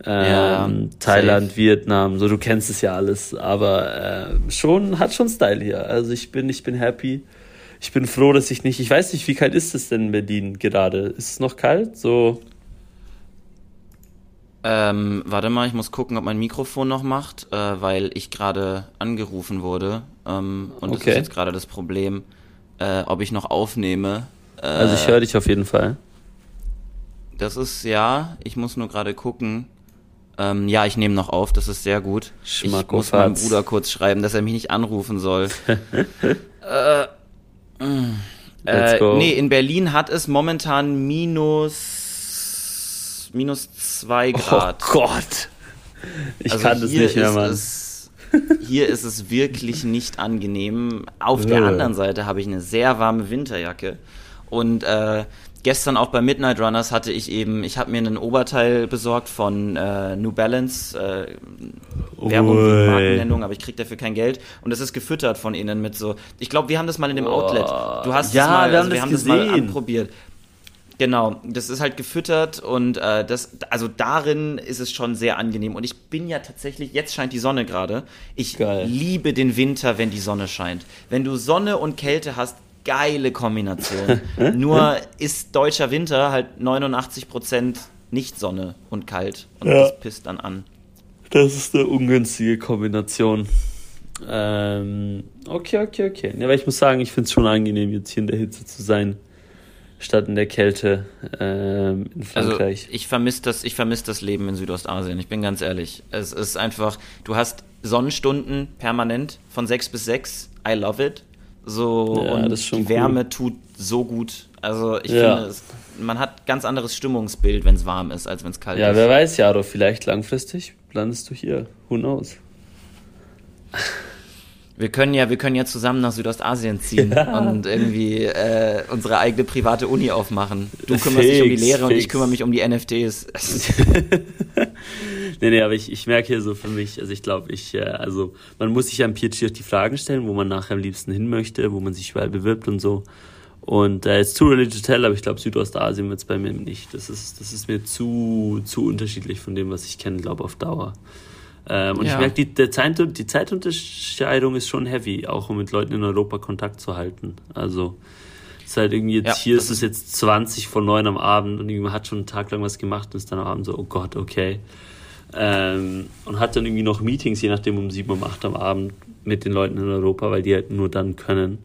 ähm, Ja, Thailand, safe. Vietnam. So, du kennst es ja alles. Aber äh, schon, hat schon Style hier. Also ich bin, ich bin happy. Ich bin froh, dass ich nicht, ich weiß nicht, wie kalt ist es denn in Berlin gerade? Ist es noch kalt? So, Ähm, warte mal, ich muss gucken, ob mein Mikrofon noch macht, äh, weil ich gerade angerufen wurde. Ähm, und das Okay. ist jetzt gerade das Problem, äh, ob ich noch aufnehme. Äh, also ich höre dich auf jeden Fall. Das ist ja, ich muss nur gerade gucken. Ähm, ja, ich nehme noch auf, das ist sehr gut. Ich muss meinem Bruder kurz schreiben, dass er mich nicht anrufen soll. äh, mm. Let's äh, go. nee, in Berlin hat es momentan minus minus zwei Grad. Oh Gott. Ich Also kann das nicht mehr, Mann. Es, hier ist es wirklich nicht angenehm. Auf der Ja. anderen Seite habe ich eine sehr warme Winterjacke. Und äh, gestern auch bei Midnight Runners hatte ich eben, ich habe mir ein Oberteil besorgt von äh, New Balance, äh, Werbung Ui. Markennennung, aber ich krieg dafür kein Geld. Und das ist gefüttert von ihnen mit so, ich glaube, wir haben das mal in dem Outlet. Du hast Ja, das mal, wir also haben wir das haben das mal anprobiert. Genau, das ist halt gefüttert und äh, das, also darin ist es schon sehr angenehm. Und ich bin ja tatsächlich, jetzt scheint die Sonne gerade. Ich Geil. liebe den Winter, wenn die Sonne scheint. Wenn du Sonne und Kälte hast, geile Kombination. Nur ist deutscher Winter halt 89% nicht Sonne und kalt. Und Ja. das pisst dann an. Das ist eine ungünstige Kombination. Ähm, okay, okay, okay. Ja, aber ich muss sagen, ich finde es schon angenehm, jetzt hier in der Hitze zu sein, statt in der Kälte ähm, in Also Frankreich. ich vermisse das, ich vermiss das Leben in Südostasien. Ich bin ganz ehrlich. Es ist einfach, du hast Sonnenstunden permanent von 6 bis 6. I love it. So Ja, und die cool. Wärme tut so gut. Also ich Ja. finde, es, man hat ganz anderes Stimmungsbild, wenn es warm ist, als wenn es kalt ja, ist. wer weiß, Jaro, vielleicht langfristig landest du hier. Who knows? Wir können ja, wir können ja zusammen nach Südostasien ziehen Ja. und irgendwie äh, unsere eigene private Uni aufmachen. Du kümmerst dich um die Fix, Lehre und ich fix. kümmere mich um die NFTs. Nee, nee, aber ich, ich merke hier so für mich, also ich glaube, ich, äh, also man muss sich am PhD auch die Fragen stellen, wo man nachher am liebsten hin möchte, wo man sich überall bewirbt und so. Und äh, it's too early to tell, aber ich glaube, Südostasien wird es bei mir nicht. Das ist, das ist mir zu, zu unterschiedlich von dem, was ich kenne, glaube auf Dauer. Ähm, und Ja. ich merke, die, der Zeit, die Zeitunterscheidung ist schon heavy, auch um mit Leuten in Europa Kontakt zu halten. Also es ist halt irgendwie jetzt, Ja, hier ist es jetzt 20 vor 9 am Abend und man hat schon einen Tag lang was gemacht und ist dann am Abend so, oh Gott, okay. Ähm, und hat dann irgendwie noch Meetings, je nachdem um 7 um 8 am Abend mit den Leuten in Europa, weil die halt nur dann können.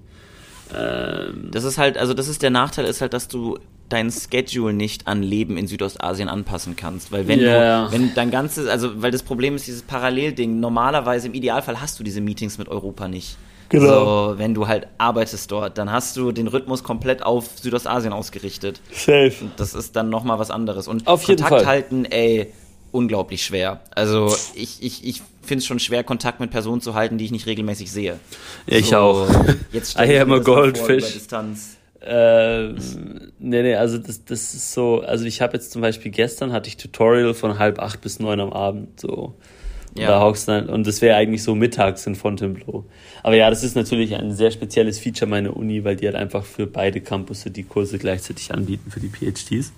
Ähm, Das ist halt, also das ist der Nachteil, ist halt, dass du dein Schedule nicht an Leben in Südostasien anpassen kannst. Weil wenn Ja. du, wenn dein ganzes, also weil das Problem ist, dieses Parallelding, normalerweise im Idealfall hast du diese Meetings mit Europa nicht. Genau. So, wenn du halt arbeitest dort, dann hast du den Rhythmus komplett auf Südostasien ausgerichtet. safe. Das ist dann nochmal was anderes. Und Auf jeden Kontakt Fall. halten, ey, unglaublich schwer. Also ich, ich, ich finde es schon schwer, Kontakt mit Personen zu halten, die ich nicht regelmäßig sehe. Ich auch. Jetzt I am a goldfish. Distanz. Ähm, nee, nee, also das, das ist so, also ich habe jetzt zum Beispiel gestern hatte ich Tutorial von halb acht bis neun am Abend, so. Und Ja. da hockst du dann, und das wäre eigentlich so mittags in Fontainebleau. Aber ja, das ist natürlich ein sehr spezielles Feature meiner Uni, weil die halt einfach für beide Campus die Kurse gleichzeitig anbieten für die PhDs.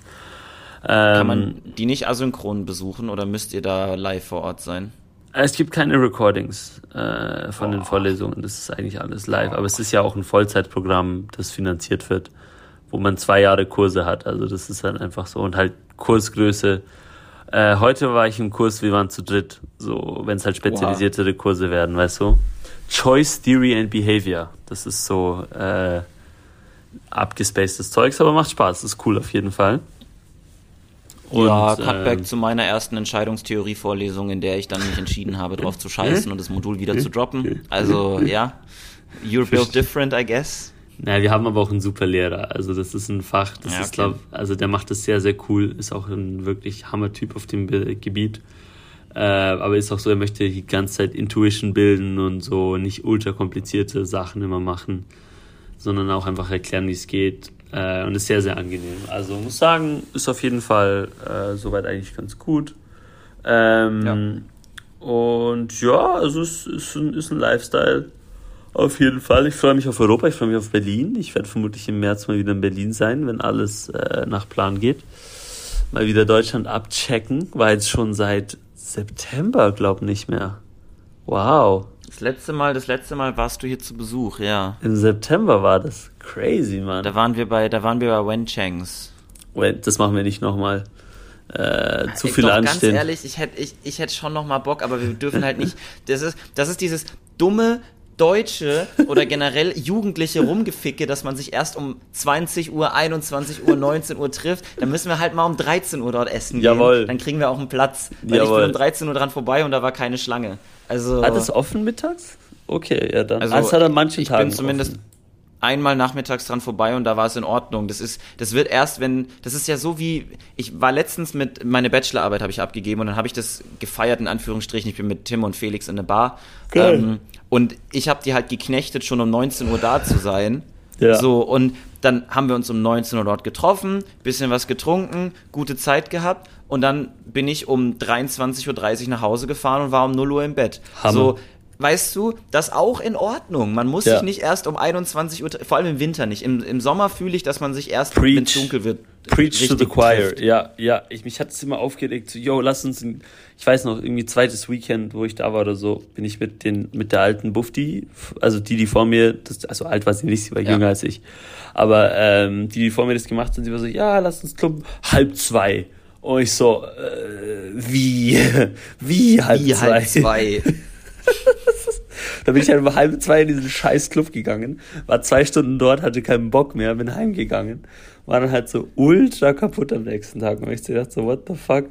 Kann Ähm, man die nicht asynchron besuchen oder müsst ihr da live vor Ort sein? Es gibt keine Recordings äh, von den Vorlesungen, das ist eigentlich alles live. Aber es ist ja auch ein Vollzeitprogramm, das finanziert wird, wo man zwei Jahre Kurse hat. Also das ist dann einfach so und halt Kursgröße. Äh, heute war ich im Kurs, wir waren zu dritt, so wenn es halt spezialisiertere Kurse werden, weißt du? Choice Theory and Behavior, das ist so äh, abgespacedes Zeugs, aber macht Spaß, ist cool auf jeden Fall. Ja, Und, Cutback ähm, zu meiner ersten Entscheidungstheorie-Vorlesung, in der ich dann mich entschieden habe, drauf zu scheißen und das Modul wieder zu droppen. Also, ja. You're built different, I guess. Ja, wir haben aber auch einen super Lehrer. Also das ist ein Fach, das ja, okay. ist, glaub, also der macht das sehr, sehr cool, ist auch ein wirklich Hammer-Typ auf dem Gebiet. Äh, aber ist auch so, er möchte die ganze Zeit Intuition bilden und so nicht ultra komplizierte Sachen immer machen, sondern auch einfach erklären, wie es geht. Äh, und ist sehr, sehr angenehm. Also muss sagen, ist auf jeden Fall äh, soweit eigentlich ganz gut. Ähm, ja. Und ja, also es ist ein, ist ein Lifestyle. Auf jeden Fall. Ich freue mich auf Europa, ich freue mich auf Berlin. Ich werde vermutlich im März mal wieder in Berlin sein, wenn alles äh, nach Plan geht. Mal wieder Deutschland abchecken. War jetzt schon seit September, glaub nicht mehr. Wow. Das letzte Mal, das letzte Mal warst du hier zu Besuch, ja. Im September war das. Crazy, Mann. Da waren wir bei, da waren wir bei Wenchengs. Das machen wir nicht nochmal. Äh, zu viel anstehen. Ganz ehrlich, ich hätte ich, ich hätte schon noch mal Bock, aber wir dürfen halt nicht. Das ist, das ist dieses dumme Deutsche oder generell Jugendliche rumgeficke, dass man sich erst um 20 Uhr, 21 Uhr, 19 Uhr trifft. Dann müssen wir halt mal um 13 Uhr dort essen Jawohl. gehen. Dann kriegen wir auch einen Platz. Weil Jawohl. ich bin um 13 Uhr dran vorbei und da war keine Schlange. Also, hat es offen mittags? Okay, ja dann. Also, also hat er manchen ich Tagen bin zumindest offen. einmal nachmittags dran vorbei und da war es in Ordnung. Das ist, das wird erst, wenn, das ist ja so wie, ich war letztens mit, meine Bachelorarbeit habe ich abgegeben und dann habe ich das gefeiert in Anführungsstrichen. Ich bin mit Tim und Felix in eine Bar. Geil. Ähm, und ich habe die halt geknechtet, schon um 19 Uhr da zu sein. Ja. So, und dann haben wir uns um 19 Uhr dort getroffen, bisschen was getrunken, gute Zeit gehabt und dann bin ich um 23.30 Uhr nach Hause gefahren und war um 0 Uhr im Bett. Hammer. So, weißt du, das auch in Ordnung. Man muss ja. sich nicht erst um 21 Uhr, vor allem im Winter nicht. Im, im Sommer fühle ich, dass man sich erst, wenn es dunkel wird, Preach to the choir. Trifft. Ja, ja. Ich, mich hat es immer aufgeregt, so, yo, lass uns, ein, ich weiß noch, irgendwie zweites Weekend, wo ich da war oder so, bin ich mit den, mit der alten Bufti, also die, die vor mir, das, also alt war sie nicht, sie war ja. jünger als ich, aber ähm, die, die vor mir das gemacht haben, sie war so, ja, lass uns klubben, halb zwei. Und ich so, äh, wie, wie halb wie zwei? Halb zwei. da bin ich halt um halb zwei in diesen scheiß Club gegangen, war zwei Stunden dort, hatte keinen Bock mehr, bin heimgegangen, war dann halt so ultra kaputt am nächsten Tag und ich dachte so, what the fuck?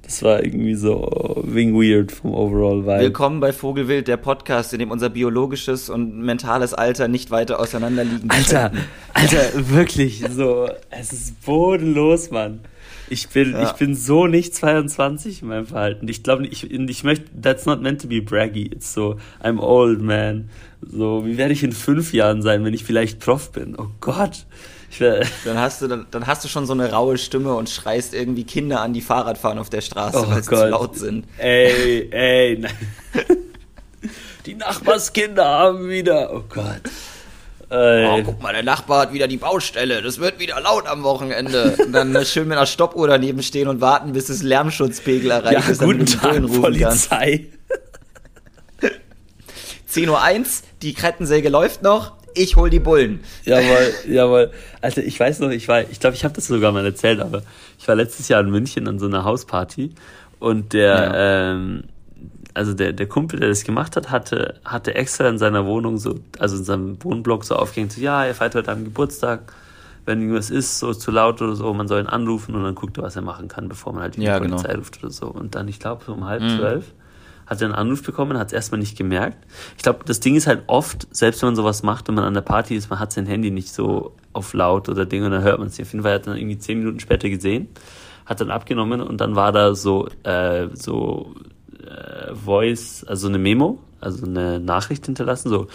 Das war irgendwie so wing weird vom Overall Vibe. Willkommen bei Vogelwild, der Podcast, in dem unser biologisches und mentales Alter nicht weiter auseinander liegen. Alter, Alter, wirklich, so, es ist bodenlos, Mann. Ich bin, ja. ich bin so nicht 22 in meinem Verhalten. Ich glaube, ich, ich möchte, that's not meant to be braggy. It's so, I'm old, man. So, wie werde ich in fünf Jahren sein, wenn ich vielleicht Prof bin? Oh Gott. dann hast du dann, dann hast du schon so eine raue Stimme und schreist irgendwie Kinder an, die Fahrrad fahren auf der Straße, oh weil sie zu laut sind. Ey, ey, nein. Die Nachbarskinder haben wieder. Oh Gott. Oh, guck mal, der Nachbar hat wieder die Baustelle. Das wird wieder laut am Wochenende. Und dann äh, schön mit einer Stoppuhr daneben stehen und warten, bis das Lärmschutzpegel erreicht ja, ist. Guten Tag, Polizei. 10.01 Uhr, die Kettensäge läuft noch. Ich hol die Bullen. Jawohl, jawohl. Also ich weiß noch, ich war, ich glaube, ich habe das sogar mal erzählt, aber ich war letztes Jahr in München an so einer Hausparty und der, ja. ähm, also der, der Kumpel, der das gemacht hat, hatte, hatte extra in seiner Wohnung so, also in seinem Wohnblock so aufgehängt, so, ja, er feiert heute am Geburtstag, wenn irgendwas ist, so zu laut oder so, man soll ihn anrufen und dann guckt er, was er machen kann, bevor man halt die ja, Polizei genau. ruft oder so. Und dann, ich glaube, so um halb mhm. zwölf hat er einen Anruf bekommen, hat es erstmal nicht gemerkt. Ich glaube, das Ding ist halt oft, selbst wenn man sowas macht und man an der Party ist, man hat sein Handy nicht so auf laut oder Ding und dann hört man es nicht. Auf jeden Fall hat er dann irgendwie zehn Minuten später gesehen, hat dann abgenommen und dann war da so, äh, so äh, Voice, also eine Memo, also eine Nachricht hinterlassen, so,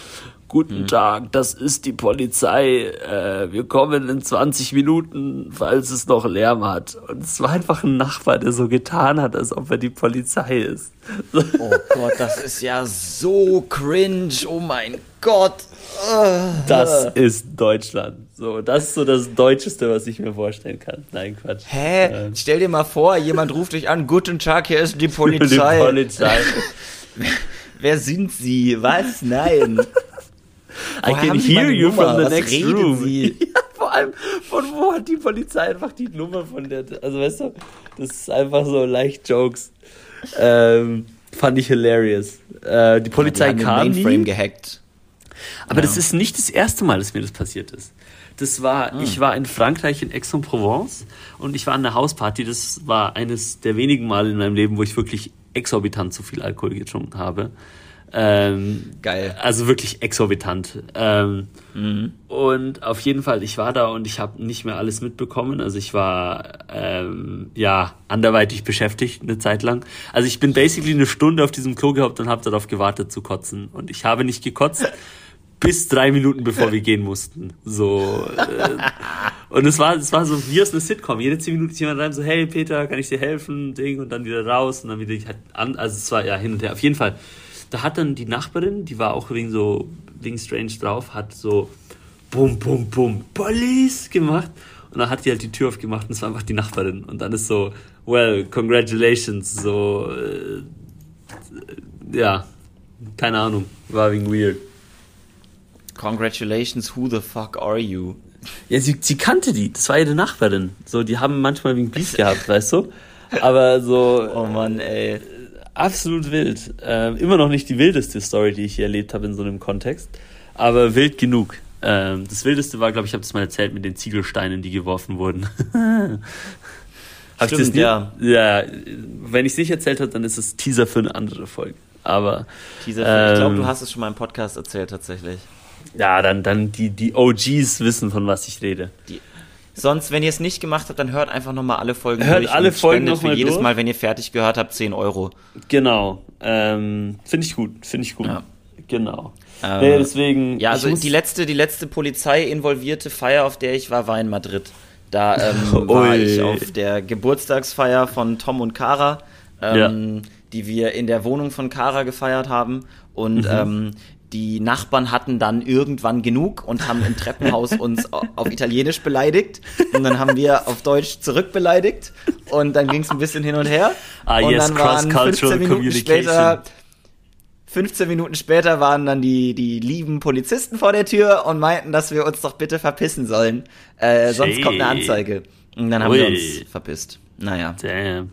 Guten mhm. Tag, das ist die Polizei. Äh, wir kommen in 20 Minuten, falls es noch Lärm hat. Und es war einfach ein Nachbar, der so getan hat, als ob er die Polizei ist. Oh Gott, das ist ja so cringe. Oh mein Gott. Das ist Deutschland. So, das ist so das Deutscheste, was ich mir vorstellen kann. Nein, Quatsch. Hä? Ähm. Stell dir mal vor, jemand ruft dich an, guten Tag, hier ist die Polizei. Die Polizei. Wer sind Sie? Was? Nein. I can hear you Nummer? from the Was next room. Sie? Ja, vor allem, von wo hat die Polizei einfach die Nummer von der, also weißt du, das ist einfach so leicht Jokes. Ähm, fand ich hilarious. Äh, die Polizei ja, die kam Mainframe nie. gehackt. Aber ja. das ist nicht das erste Mal, dass mir das passiert ist. Das war, mhm. ich war in Frankreich in Aix-en-Provence und ich war an der Hausparty. Das war eines der wenigen Male in meinem Leben, wo ich wirklich exorbitant zu viel Alkohol getrunken habe. Ähm, Geil. Also wirklich exorbitant. Ähm, mhm. Und auf jeden Fall, ich war da und ich habe nicht mehr alles mitbekommen. Also ich war ähm, ja anderweitig beschäftigt eine Zeit lang. Also ich bin basically eine Stunde auf diesem Klo gehabt und habe darauf gewartet zu kotzen. Und ich habe nicht gekotzt bis drei Minuten bevor wir gehen mussten. So. Äh, und es war, es war so wie aus einer Sitcom. Jede zehn Minuten ist jemand rein, so, hey Peter, kann ich dir helfen? Ding, und dann wieder raus und dann wieder halt an. Also es war ja hin und her. Auf jeden Fall. Da hat dann die Nachbarin, die war auch wegen so, wegen Strange drauf, hat so bum, bum, bum, Police gemacht. Und dann hat die halt die Tür aufgemacht und es war einfach die Nachbarin. Und dann ist so, well, congratulations, so, äh, ja, keine Ahnung, war wegen weird. Congratulations, who the fuck are you? Ja, sie, sie kannte die, das war ihre Nachbarin. So, die haben manchmal wegen Beef gehabt, weißt du? Aber so. Oh Mann, ey. Absolut wild. Ähm, immer noch nicht die wildeste Story, die ich hier erlebt habe in so einem Kontext. Aber wild genug. Ähm, das wildeste war, glaube ich, ich habe das mal erzählt mit den Ziegelsteinen, die geworfen wurden. Stimmt, das ja. Ja, wenn ich es nicht erzählt habe, dann ist es Teaser für eine andere Folge. Aber. Teaser für, ähm, ich glaube, du hast es schon mal im Podcast erzählt, tatsächlich. Ja, dann, dann die, die OGs wissen, von was ich rede. Die, sonst, wenn ihr es nicht gemacht habt, dann hört einfach nochmal alle Folgen hört durch. alle Folgen nochmal jedes durch. Mal, wenn ihr fertig gehört habt, 10 Euro. Genau. Ähm, finde ich gut, finde ich gut. Ja. Genau. Ähm, nee, deswegen. Ja, also die letzte, die letzte Polizei-involvierte Feier, auf der ich war, war in Madrid. Da ähm, war ich auf der Geburtstagsfeier von Tom und Kara, ähm, ja. die wir in der Wohnung von Kara gefeiert haben. Und mhm. ähm, die Nachbarn hatten dann irgendwann genug und haben im Treppenhaus uns auf Italienisch beleidigt und dann haben wir auf Deutsch zurückbeleidigt und dann ging es ein bisschen hin und her ah, und yes, dann waren 15 Minuten später 15 Minuten später waren dann die, die lieben Polizisten vor der Tür und meinten, dass wir uns doch bitte verpissen sollen. Äh, sonst kommt eine Anzeige. Und dann haben Ui. wir uns verpisst. Naja. Damn.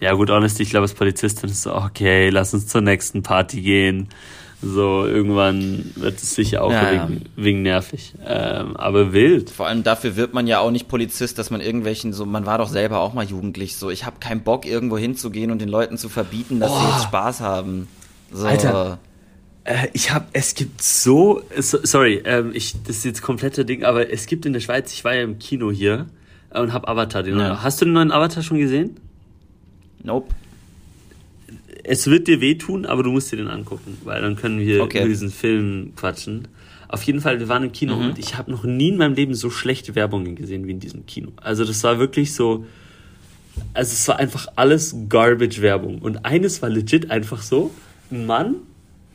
Ja gut, honestly, ich glaube als Polizistin ist so, okay, lass uns zur nächsten Party gehen. So, irgendwann wird es sicher auch ja, wegen, ja. wegen, nervig. Ähm, aber wild. Vor allem dafür wird man ja auch nicht Polizist, dass man irgendwelchen, so, man war doch selber auch mal jugendlich, so, ich habe keinen Bock, irgendwo hinzugehen und den Leuten zu verbieten, dass oh. sie jetzt Spaß haben. So. Alter. Äh, ich habe, es gibt so, so sorry, ähm, ich, das ist jetzt komplette Ding, aber es gibt in der Schweiz, ich war ja im Kino hier und habe Avatar, den ja. Hast du den neuen Avatar schon gesehen? Nope es wird dir wehtun, aber du musst dir den angucken, weil dann können wir okay. über diesen Film quatschen. Auf jeden Fall, wir waren im Kino mhm. und ich habe noch nie in meinem Leben so schlechte Werbungen gesehen wie in diesem Kino. Also das war wirklich so, also es war einfach alles Garbage-Werbung. Und eines war legit einfach so, ein Mann,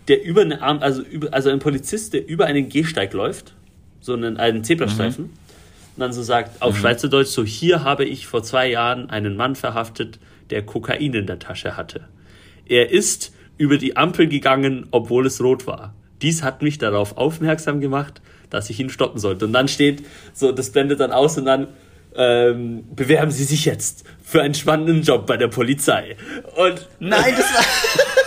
der über eine Arm, also über, also ein Polizist, der über einen Gehsteig läuft, so einen, einen Zebrastreifen, mhm. und dann so sagt, auf mhm. Schweizerdeutsch so, hier habe ich vor zwei Jahren einen Mann verhaftet, der Kokain in der Tasche hatte. Er ist über die Ampel gegangen, obwohl es rot war. Dies hat mich darauf aufmerksam gemacht, dass ich ihn stoppen sollte. Und dann steht, so, das blendet dann aus und dann ähm, bewerben Sie sich jetzt für einen spannenden Job bei der Polizei. Und nein, das war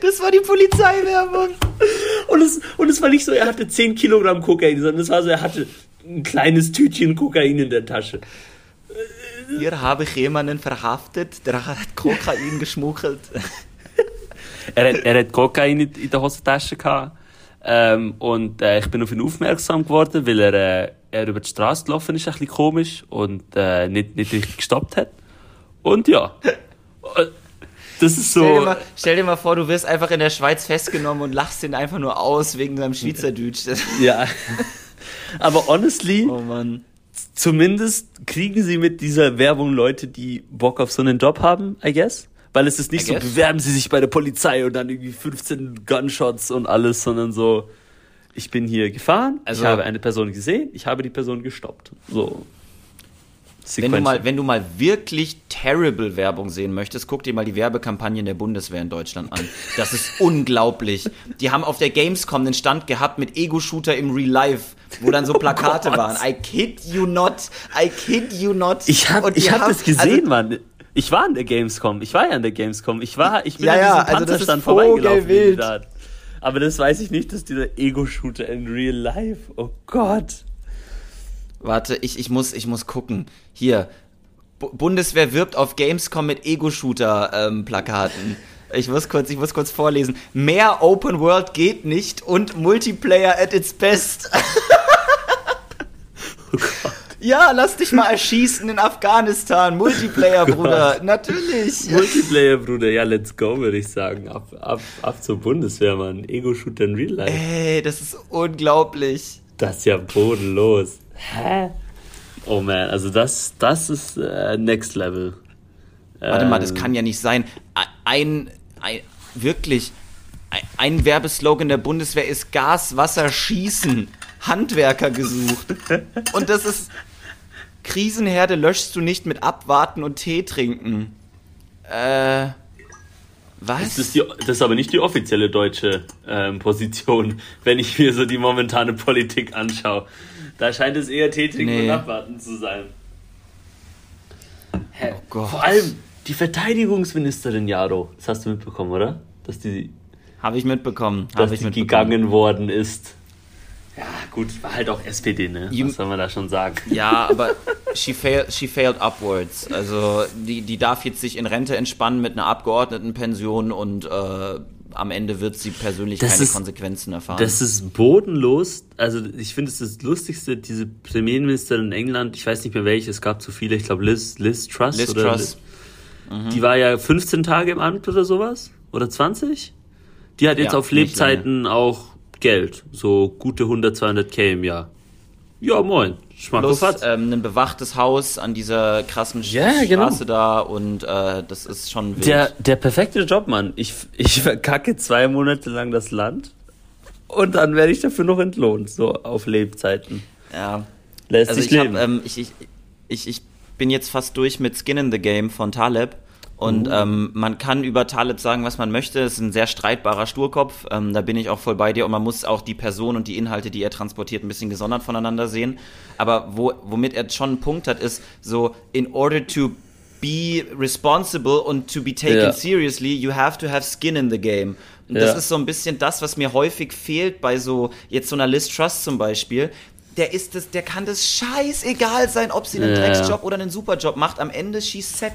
das war die Polizeiwerbung. Und es, und es war nicht so, er hatte 10 Kilogramm Kokain, sondern es war so, er hatte ein kleines Tütchen Kokain in der Tasche. Hier habe ich jemanden verhaftet, der hat Kokain geschmuggelt. er, hat, er hat Kokain in der Hosentasche gehabt. Ähm, und äh, ich bin auf ihn aufmerksam geworden, weil er, äh, er über die Straße gelaufen ist, ein bisschen komisch und äh, nicht, nicht richtig gestoppt hat. Und ja. Das ist so. Stell dir, mal, stell dir, mal, vor, du wirst einfach in der Schweiz festgenommen und lachst ihn einfach nur aus wegen seinem Schweizerdeutsch. Ja. Aber honestly, oh Mann zumindest kriegen sie mit dieser Werbung Leute, die Bock auf so einen Job haben, I guess. Weil es ist nicht so, bewerben sie sich bei der Polizei und dann irgendwie 15 Gunshots und alles, sondern so, ich bin hier gefahren, also, ich habe eine Person gesehen, ich habe die Person gestoppt. So. Wenn du, mal, wenn du mal wirklich terrible Werbung sehen möchtest, guck dir mal die Werbekampagnen der Bundeswehr in Deutschland an. Das ist unglaublich. Die haben auf der Gamescom einen Stand gehabt mit Ego-Shooter im Real Life, wo dann so oh Plakate oh waren. I kid you not, I kid you not. Ich habe ich hab das gesehen, also, Mann. Ich war an der Gamescom. Ich war ja an der Gamescom. Ich war, ich bin ja, an diesem ja, also Panzerstand vorbeigelaufen. Aber das weiß ich nicht, dass dieser Ego-Shooter in Real Life. Oh Gott. Warte, ich, ich, muss, ich muss gucken. Hier. B Bundeswehr wirbt auf Gamescom mit Ego-Shooter-Plakaten. Ich muss kurz, ich muss kurz vorlesen. Mehr Open World geht nicht und Multiplayer at its best. oh Gott. Ja, lass dich mal erschießen in Afghanistan. Multiplayer, oh Bruder. Natürlich. Multiplayer, Bruder. Ja, let's go, würde ich sagen. Ab, ab, ab zur Bundeswehr, Mann. Ego-Shooter in Real Life. Ey, das ist unglaublich. Das ist ja bodenlos. Hä? Oh man, also das, das ist äh, Next Level. Warte ähm, mal, das ähm. kann ja nicht sein. Ein, ein wirklich, ein Werbeslogan der Bundeswehr ist Gas, Wasser, Schießen. Handwerker gesucht. Und das ist Krisenherde löschst du nicht mit Abwarten und Tee trinken. Äh. Was? Das ist, die, das ist aber nicht die offizielle deutsche ähm, Position, wenn ich mir so die momentane Politik anschaue. Da scheint es eher Tee trinken nee. und abwarten zu sein. Hä? Oh Gott. Vor allem die Verteidigungsministerin Jaro, das hast du mitbekommen, oder? Dass die. Habe ich mitbekommen. Dass ich die mitbekommen. gegangen worden ist. Ja, gut, war halt auch SPD, ne? You, Was soll man da schon sagen? Ja, aber she, fail, she failed upwards. Also die, die darf jetzt sich in Rente entspannen mit einer Abgeordnetenpension und äh, am Ende wird sie persönlich das keine ist, Konsequenzen erfahren. Das ist bodenlos. Also ich finde es das Lustigste, diese Premierministerin in England, ich weiß nicht mehr welche, es gab zu viele, ich glaube Liz, Liz Truss. Liz oder Truss. Mhm. Die war ja 15 Tage im Amt oder sowas. Oder 20? Die hat jetzt ja, auf Lebzeiten auch Geld. So gute 100, 200 K im Jahr. Ja, moin. Plus ähm, ein bewachtes Haus an dieser krassen ja, genau. Straße da und äh, das ist schon wild. Der, der perfekte Job, Mann. Ich, ich verkacke zwei Monate lang das Land und dann werde ich dafür noch entlohnt, so auf Lebzeiten. Ja. Lässt also sich ich, leben. Hab, ähm, ich, ich, ich, ich bin jetzt fast durch mit Skin in the Game von Taleb. Und mhm. ähm, man kann über Taleb sagen, was man möchte. Es ist ein sehr streitbarer Sturkopf. Ähm, da bin ich auch voll bei dir. Und man muss auch die Person und die Inhalte, die er transportiert, ein bisschen gesondert voneinander sehen. Aber wo, womit er schon einen Punkt hat, ist so, in order to be responsible und to be taken ja. seriously, you have to have skin in the game. Und ja. das ist so ein bisschen das, was mir häufig fehlt bei so, jetzt so einer Liz Trust zum Beispiel der ist das, der kann das scheißegal sein, ob sie einen ja. Drecksjob oder einen Superjob macht. Am Ende she's set.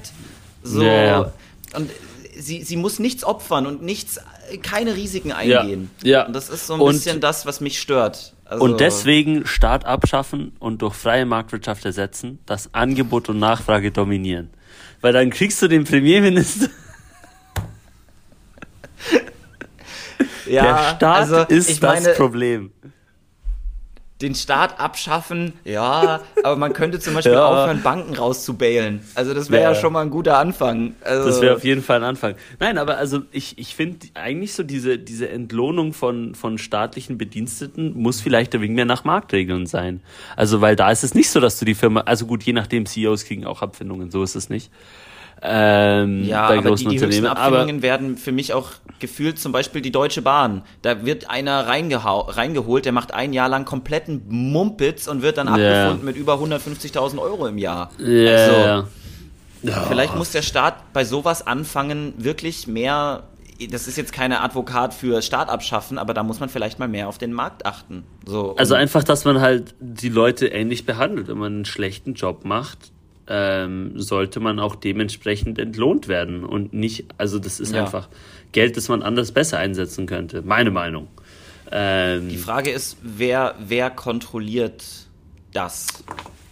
So. Ja. Und sie, sie muss nichts opfern und nichts, keine Risiken eingehen. Ja. ja. Und das ist so ein und, bisschen das, was mich stört. Also und deswegen Staat abschaffen und durch freie Marktwirtschaft ersetzen, dass Angebot und Nachfrage dominieren. Weil dann kriegst du den Premierminister. ja, Der Staat also, ist das meine, Problem den Staat abschaffen, ja, aber man könnte zum Beispiel ja. aufhören, Banken rauszubailen. Also das wäre ja. ja. schon mal ein guter Anfang. Also das wäre auf jeden Fall ein Anfang. Nein, aber also ich, ich finde eigentlich so diese, diese Entlohnung von, von staatlichen Bediensteten muss vielleicht ein wenig mehr nach Marktregeln sein. Also weil da ist es nicht so, dass du die Firma, also gut, je nachdem, CEOs kriegen auch Abfindungen, so ist es nicht. Ähm, ja, bei aber großen die, die Unternehmen. Abfindungen werden für mich auch gefühlt zum Beispiel die Deutsche Bahn. Da wird einer reingeholt, der macht ein Jahr lang kompletten Mumpitz und wird dann yeah. abgefunden mit über 150.000 Euro im Jahr. Yeah. Also, ja. vielleicht muss der Staat bei sowas anfangen, wirklich mehr das ist jetzt keine Advokat für Staat abschaffen, aber da muss man vielleicht mal mehr auf den Markt achten. So, also einfach, dass man halt die Leute ähnlich behandelt. Wenn man einen schlechten Job macht, ähm, sollte man auch dementsprechend entlohnt werden und nicht, also das ist ja. einfach Geld, das man anders besser einsetzen könnte, meine Meinung. Ähm, Die Frage ist, wer, wer kontrolliert das?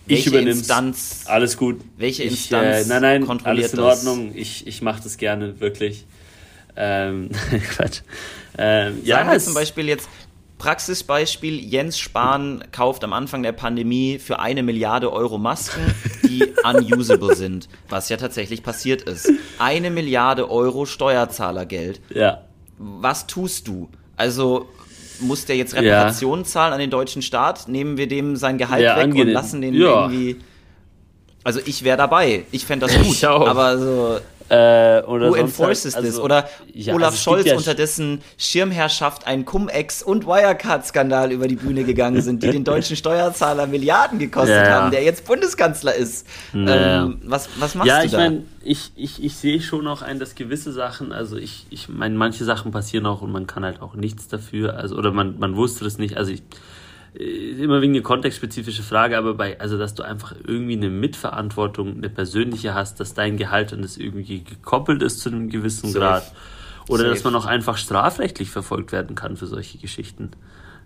Ich übernehme Instanz, alles gut. Welche Instanz ich, äh, nein, nein, kontrolliert alles in Ordnung. Das? Ich, ich mache das gerne, wirklich. Ähm, Quatsch. Ähm, ja, wir zum Beispiel jetzt, Praxisbeispiel, Jens Spahn kauft am Anfang der Pandemie für eine Milliarde Euro Masken, die unusable sind, was ja tatsächlich passiert ist. Eine Milliarde Euro Steuerzahlergeld. Ja. Was tust du? Also muss der jetzt Reparationen ja. zahlen an den deutschen Staat? Nehmen wir dem sein Gehalt ja, weg angenehm. und lassen den ja. irgendwie... Also ich wäre dabei. Ich fände das gut. Aber so äh, oder Who enforces halt, also, this? Oder ja, Olaf also Scholz, ja unter dessen Schirmherrschaft ein Cum-Ex- und Wirecard-Skandal über die Bühne gegangen sind, die den deutschen Steuerzahler Milliarden gekostet ja. haben, der jetzt Bundeskanzler ist. Ähm, was, was machst ja, du ich da? Mein, ich, ich, ich sehe schon auch ein, dass gewisse Sachen, also ich, ich meine, manche Sachen passieren auch und man kann halt auch nichts dafür, also oder man, man wusste das nicht, also ich immer wegen eine kontextspezifische Frage, aber bei, also dass du einfach irgendwie eine Mitverantwortung, eine persönliche hast, dass dein Gehalt an das irgendwie gekoppelt ist zu einem gewissen Safe. Grad Oder Safe. dass man auch einfach strafrechtlich verfolgt werden kann für solche Geschichten.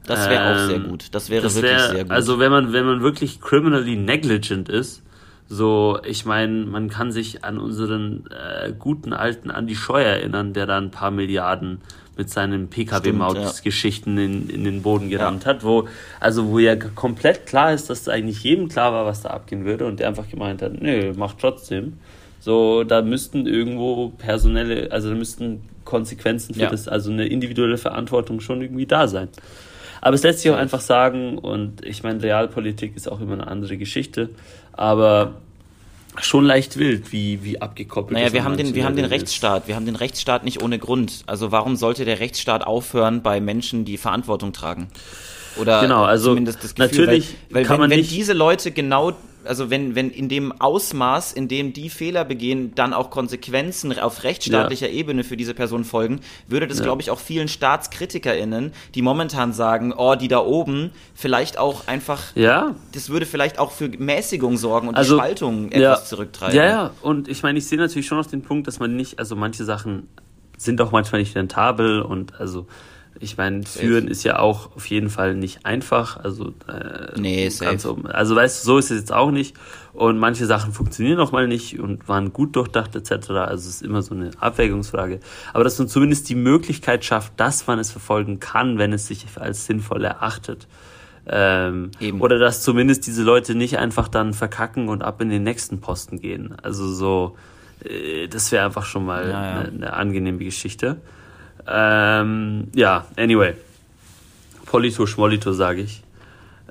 Das wäre ähm, auch sehr gut. Das wäre das wirklich wär, sehr gut. Also wenn man, wenn man wirklich criminally negligent ist, so, ich meine, man kann sich an unseren äh, guten alten Andy Scheuer erinnern, der da ein paar Milliarden mit seinen PKW-Maut-Geschichten ja. in, in den Boden gerammt ja. hat, wo, also wo ja komplett klar ist, dass eigentlich jedem klar war, was da abgehen würde und der einfach gemeint hat, nö, macht trotzdem. So, da müssten irgendwo personelle, also da müssten Konsequenzen für ja. das, also eine individuelle Verantwortung schon irgendwie da sein. Aber es lässt sich auch einfach sagen, und ich meine, Realpolitik ist auch immer eine andere Geschichte, aber schon leicht wild, wie, wie abgekoppelt Naja, wir haben den, wir haben den Rechtsstaat. Wir haben den Rechtsstaat nicht ohne Grund. Also warum sollte der Rechtsstaat aufhören bei Menschen, die Verantwortung tragen? Oder genau, also zumindest das Gefühl, natürlich weil, weil kann wenn, man wenn diese Leute genau also wenn, wenn in dem Ausmaß, in dem die Fehler begehen, dann auch Konsequenzen auf rechtsstaatlicher ja. Ebene für diese Person folgen, würde das, ja. glaube ich, auch vielen StaatskritikerInnen, die momentan sagen, oh, die da oben, vielleicht auch einfach, ja. das würde vielleicht auch für Mäßigung sorgen und also, die Spaltung etwas ja. zurücktreiben. Ja, ja, und ich meine, ich sehe natürlich schon noch den Punkt, dass man nicht, also manche Sachen sind auch manchmal nicht rentabel und also ich meine, führen ist ja auch auf jeden Fall nicht einfach. Also, äh, nee, safe. Um, also weißt du, so ist es jetzt auch nicht. Und manche Sachen funktionieren auch mal nicht und waren gut durchdacht etc. Also es ist immer so eine Abwägungsfrage. Aber dass man zumindest die Möglichkeit schafft, dass man es verfolgen kann, wenn es sich als sinnvoll erachtet. Ähm, Eben. Oder dass zumindest diese Leute nicht einfach dann verkacken und ab in den nächsten Posten gehen. Also so, äh, das wäre einfach schon mal. Eine, eine angenehme Geschichte. Ähm, ja, anyway. Polito Schmolito, sage ich.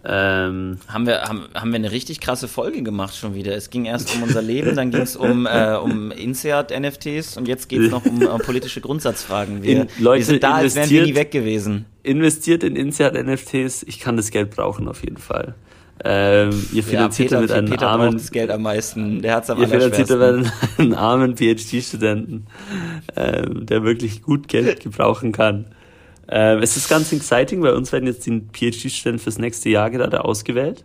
Ähm, haben, wir, haben, haben wir eine richtig krasse Folge gemacht schon wieder. Es ging erst um unser Leben, dann ging es um, äh, um INSEAD-NFTs und jetzt geht es noch um äh, politische Grundsatzfragen. Wir, in, Leute, wir sind da, als wären wir nie weg gewesen. Investiert in INSEAD-NFTs, ich kann das Geld brauchen auf jeden Fall. Ähm, ihr finanziert ja, Peter, damit einen Peter armen, das Geld am meisten. Der hat's am Ihr finanziert damit einen armen PhD-Studenten, ähm, der wirklich gut Geld gebrauchen kann. Ähm, es ist ganz exciting, weil uns werden jetzt die PhD-Studenten fürs nächste Jahr gerade ausgewählt.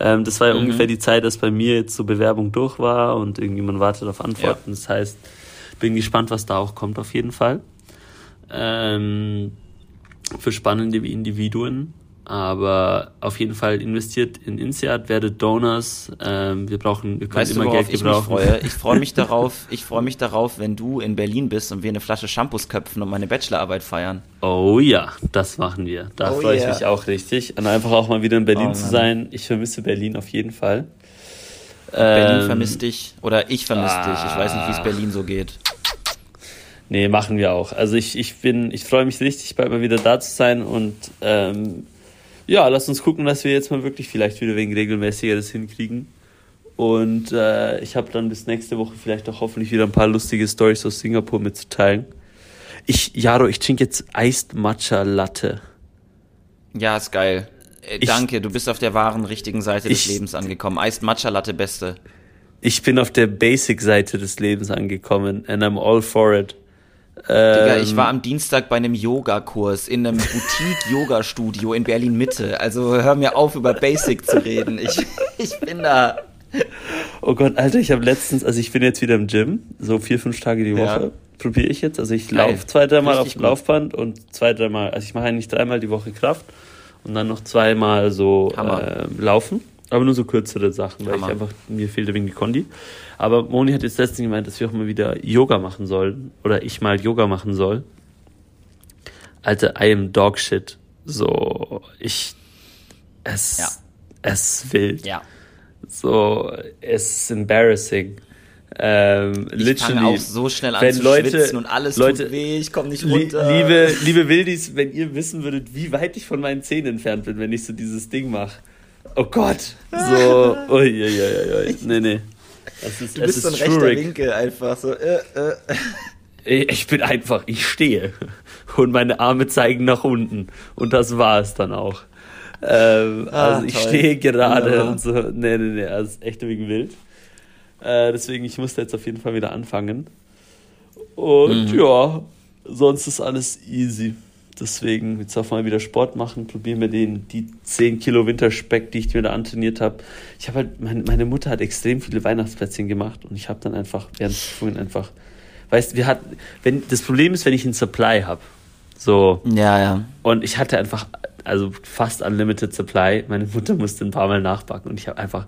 Ähm, das war ja mhm. ungefähr die Zeit, dass bei mir jetzt so Bewerbung durch war und irgendjemand wartet auf Antworten. Ja. Das heißt, bin gespannt, was da auch kommt auf jeden Fall. Ähm, für spannende Individuen. Aber auf jeden Fall investiert in INSEAD, werdet Donors. Ähm, wir brauchen, wir können weißt immer du, Geld gebrauchen. Ich, freue? ich freue mich darauf, ich freue mich darauf, wenn du in Berlin bist und wir eine Flasche Shampoos köpfen und meine Bachelorarbeit feiern. Oh ja, das machen wir. Da oh freue yeah. ich mich auch richtig. Und einfach auch mal wieder in Berlin oh, zu sein. Ich vermisse Berlin auf jeden Fall. Berlin ähm, vermisst dich oder ich vermisse ah, dich. Ich weiß nicht, wie es Berlin so geht. Nee, machen wir auch. Also ich, ich bin, ich freue mich richtig, bald mal wieder da zu sein und ähm, ja, lass uns gucken, dass wir jetzt mal wirklich vielleicht wieder wegen regelmäßiger das hinkriegen. Und äh, ich habe dann bis nächste Woche vielleicht auch hoffentlich wieder ein paar lustige Stories aus Singapur mitzuteilen. Ich, Jaro, ich trinke jetzt Iced Matcha Latte. Ja, ist geil. Äh, ich, danke, du bist auf der wahren, richtigen Seite des ich, Lebens angekommen. Iced Matcha Latte, beste. Ich bin auf der Basic-Seite des Lebens angekommen and I'm all for it. Digga, ich war ähm, am Dienstag bei einem Yogakurs in einem Boutique-Yoga-Studio in Berlin-Mitte. Also hör mir auf, über Basic zu reden. Ich, ich bin da. Oh Gott, Alter, ich habe letztens, also ich bin jetzt wieder im Gym, so vier, fünf Tage die Woche. Ja. Probiere ich jetzt. Also ich laufe zwei, dreimal auf dem Laufband und zwei, dreimal, also ich mache eigentlich dreimal die Woche Kraft und dann noch zweimal so äh, laufen. Aber nur so kürzere Sachen, weil Hammer. ich einfach, mir fehlte wegen die Kondi. Aber Moni hat jetzt letztens gemeint, dass wir auch mal wieder Yoga machen sollen. Oder ich mal Yoga machen soll. Alter, I am dog shit. So, ich, es, ja. es wild. Ja. So, es ist embarrassing. Ähm, ich literally, auch so schnell an zu Leute, schwitzen und alles Leute, tut weh, ich komme nicht runter. Liebe, liebe Wildis, wenn ihr wissen würdet, wie weit ich von meinen Zähnen entfernt bin, wenn ich so dieses Ding mache. Oh Gott. So, uiuiui. Nee, nee. Es ist, du bist so ein rechter. Winkel einfach so. Äh, äh. Ich bin einfach, ich stehe und meine Arme zeigen nach unten und das war es dann auch. Ähm, ah, also ich toll. stehe gerade ja. und so. Nee, nee, nee, das ist echt wegen wild. Äh, deswegen, ich musste jetzt auf jeden Fall wieder anfangen. Und mhm. ja, sonst ist alles easy. Deswegen, jetzt darf mal wieder Sport machen, probieren wir den, die 10 Kilo Winterspeck, die ich mir da antrainiert habe. Ich habe halt, meine, meine Mutter hat extrem viele Weihnachtsplätzchen gemacht und ich habe dann einfach während vorhin einfach weißt, wir hatten, wenn, das Problem ist, wenn ich einen Supply habe. So. Ja, ja. Und ich hatte einfach, also fast unlimited Supply. Meine Mutter musste ein paar Mal nachbacken und ich habe einfach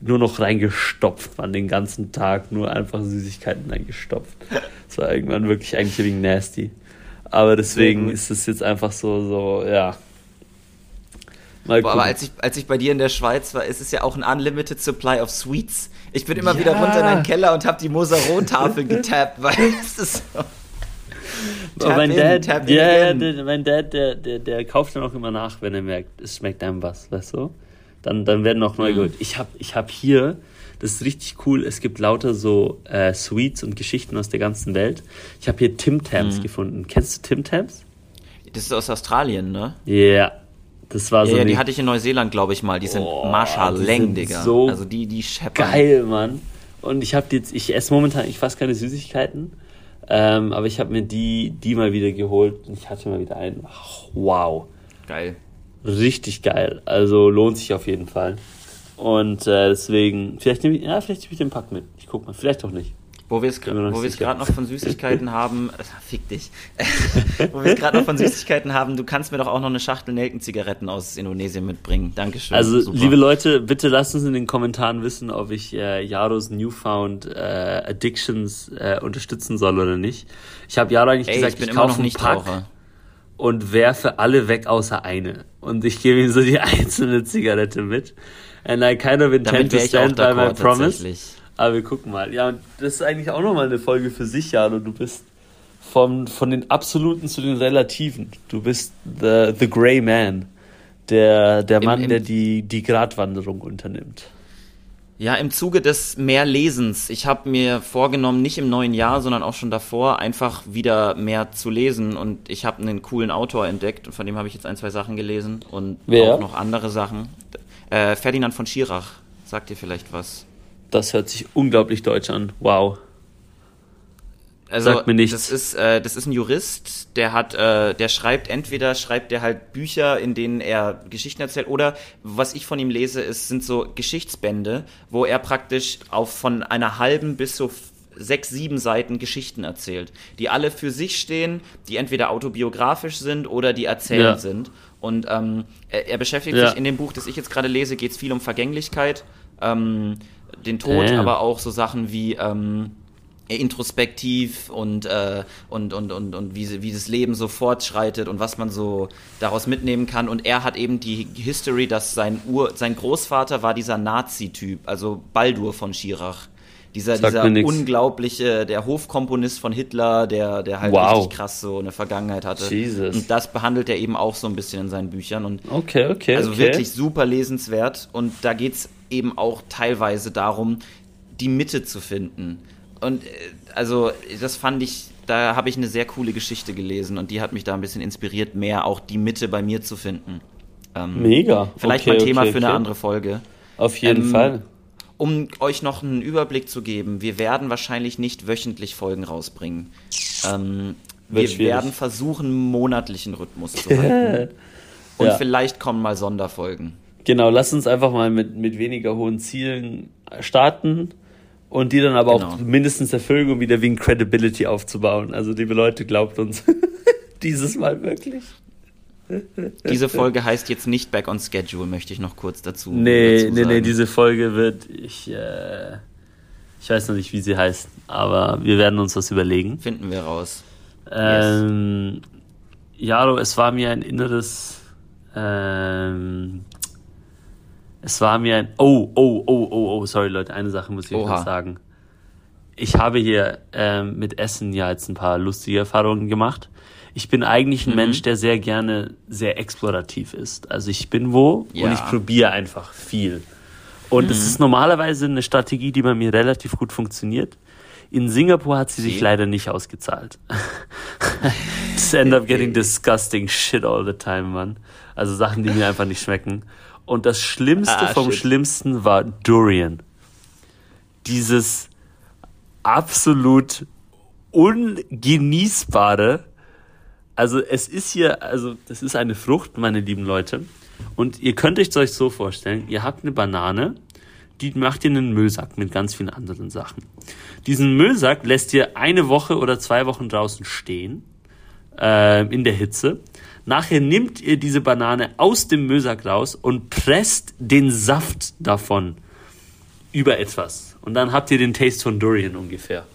nur noch reingestopft, man, den ganzen Tag, nur einfach Süßigkeiten reingestopft. Das war irgendwann wirklich eigentlich wegen nasty. Aber deswegen ist es jetzt einfach so, so, ja. Boah, aber als ich, als ich bei dir in der Schweiz war, ist es ja auch ein unlimited supply of sweets. Ich bin immer ja. wieder runter in den Keller und habe die Moserot-Tafel getappt, weil es ist so. mein, in, Dad, ja, der, mein Dad, der, der, der kauft dann auch immer nach, wenn er merkt, es schmeckt einem was, weißt du? Dann, dann werden noch neu mhm. geholt. Ich habe ich hab hier, das ist richtig cool, es gibt lauter so äh, Sweets und Geschichten aus der ganzen Welt. Ich habe hier Tim Tams mhm. gefunden. Kennst du Tim Tams? Das ist aus Australien, ne? Ja. Yeah. Das war ja, so. Ja, die hatte ich in Neuseeland, glaube ich mal. Die sind oh, Marschall Digga. So also die, die scheppern. Geil, Mann. Und ich habe jetzt, ich esse momentan ich fast keine Süßigkeiten. Ähm, aber ich habe mir die, die mal wieder geholt und ich hatte mal wieder einen. Wow. Geil. Richtig geil. Also lohnt sich auf jeden Fall. Und äh, deswegen, vielleicht nehme ich, ja, vielleicht nehme ich den Pack mit. Ich guck mal, vielleicht auch nicht. Wo wir es gerade noch von Süßigkeiten haben, fick dich. Wo wir es gerade noch von Süßigkeiten haben, du kannst mir doch auch noch eine Schachtel Nelkenzigaretten aus Indonesien mitbringen. Dankeschön. Also, Super. liebe Leute, bitte lasst uns in den Kommentaren wissen, ob ich äh, Jaros Newfound äh, Addictions äh, unterstützen soll oder nicht. Ich habe Jaro eigentlich Ey, gesagt, ich, ich kaufe einen Pack Raucher. und werfe alle weg außer eine. Und ich gebe ihm so die einzelne Zigarette mit. And I kind of intend to stand by my promise. Aber wir gucken mal. Ja, und das ist eigentlich auch nochmal eine Folge für sich, Jano. Du bist vom, von den Absoluten zu den Relativen. Du bist the, the Grey Man. Der, der Mann, Im, im der die, die Gratwanderung unternimmt. Ja, im Zuge des Mehrlesens. Ich habe mir vorgenommen, nicht im neuen Jahr, sondern auch schon davor, einfach wieder mehr zu lesen. Und ich habe einen coolen Autor entdeckt und von dem habe ich jetzt ein, zwei Sachen gelesen und Wer? auch noch andere Sachen. Äh, Ferdinand von Schirach, sagt dir vielleicht was? Das hört sich unglaublich deutsch an. Wow. Also, Sagt mir nichts. Das ist, äh, das ist ein Jurist, der hat, äh, der schreibt, entweder schreibt er halt Bücher, in denen er Geschichten erzählt, oder was ich von ihm lese, ist, sind so Geschichtsbände, wo er praktisch auf von einer halben bis so sechs, sieben Seiten Geschichten erzählt, die alle für sich stehen, die entweder autobiografisch sind oder die erzählt ja. sind. Und ähm, er, er beschäftigt ja. sich in dem Buch, das ich jetzt gerade lese, geht es viel um Vergänglichkeit. Ähm, den Tod, ja. aber auch so Sachen wie ähm, introspektiv und, äh, und, und, und, und wie, wie das Leben so fortschreitet und was man so daraus mitnehmen kann. Und er hat eben die History, dass sein, Ur, sein Großvater war dieser Nazi-Typ, also Baldur von Schirach. Dieser, dieser unglaubliche, der Hofkomponist von Hitler, der, der halt wow. richtig krass so eine Vergangenheit hatte. Jesus. Und das behandelt er eben auch so ein bisschen in seinen Büchern. Und okay, okay. Also okay. wirklich super lesenswert. Und da geht's eben auch teilweise darum, die Mitte zu finden. Und äh, also das fand ich, da habe ich eine sehr coole Geschichte gelesen und die hat mich da ein bisschen inspiriert, mehr auch die Mitte bei mir zu finden. Ähm, Mega. Vielleicht okay, mal Thema okay, für eine andere Folge. Auf jeden ähm, Fall. Um euch noch einen Überblick zu geben, wir werden wahrscheinlich nicht wöchentlich Folgen rausbringen. Ähm, wir schwierig. werden versuchen, monatlichen Rhythmus zu halten. und ja. vielleicht kommen mal Sonderfolgen. Genau, lass uns einfach mal mit, mit weniger hohen Zielen starten und die dann aber genau. auch mindestens erfüllen, um wieder wegen Credibility aufzubauen. Also, liebe Leute, glaubt uns dieses Mal wirklich. Diese Folge heißt jetzt nicht Back on Schedule, möchte ich noch kurz dazu. Nee, dazu nee, nee, diese Folge wird, ich, äh, ich weiß noch nicht, wie sie heißt, aber wir werden uns was überlegen. Finden wir raus. Ähm, yes. Jaro, es war mir ein inneres ähm, es war mir ein. Oh, oh, oh, oh, oh, sorry Leute, eine Sache muss ich Oha. sagen. Ich habe hier ähm, mit Essen ja jetzt ein paar lustige Erfahrungen gemacht. Ich bin eigentlich ein mhm. Mensch, der sehr gerne sehr explorativ ist. Also ich bin wo ja. und ich probiere einfach viel. Und es mhm. ist normalerweise eine Strategie, die bei mir relativ gut funktioniert. In Singapur hat sie sich leider nicht ausgezahlt. Just end up getting disgusting shit all the time, man. Also Sachen, die mir einfach nicht schmecken. Und das Schlimmste ah, vom shit. Schlimmsten war Durian. Dieses absolut ungenießbare. Also es ist hier, also das ist eine Frucht, meine lieben Leute. Und ihr könnt euch so vorstellen, ihr habt eine Banane, die macht dir einen Müllsack mit ganz vielen anderen Sachen. Diesen Müllsack lässt ihr eine Woche oder zwei Wochen draußen stehen, äh, in der Hitze. Nachher nimmt ihr diese Banane aus dem Müllsack raus und presst den Saft davon über etwas. Und dann habt ihr den Taste von Durian ungefähr.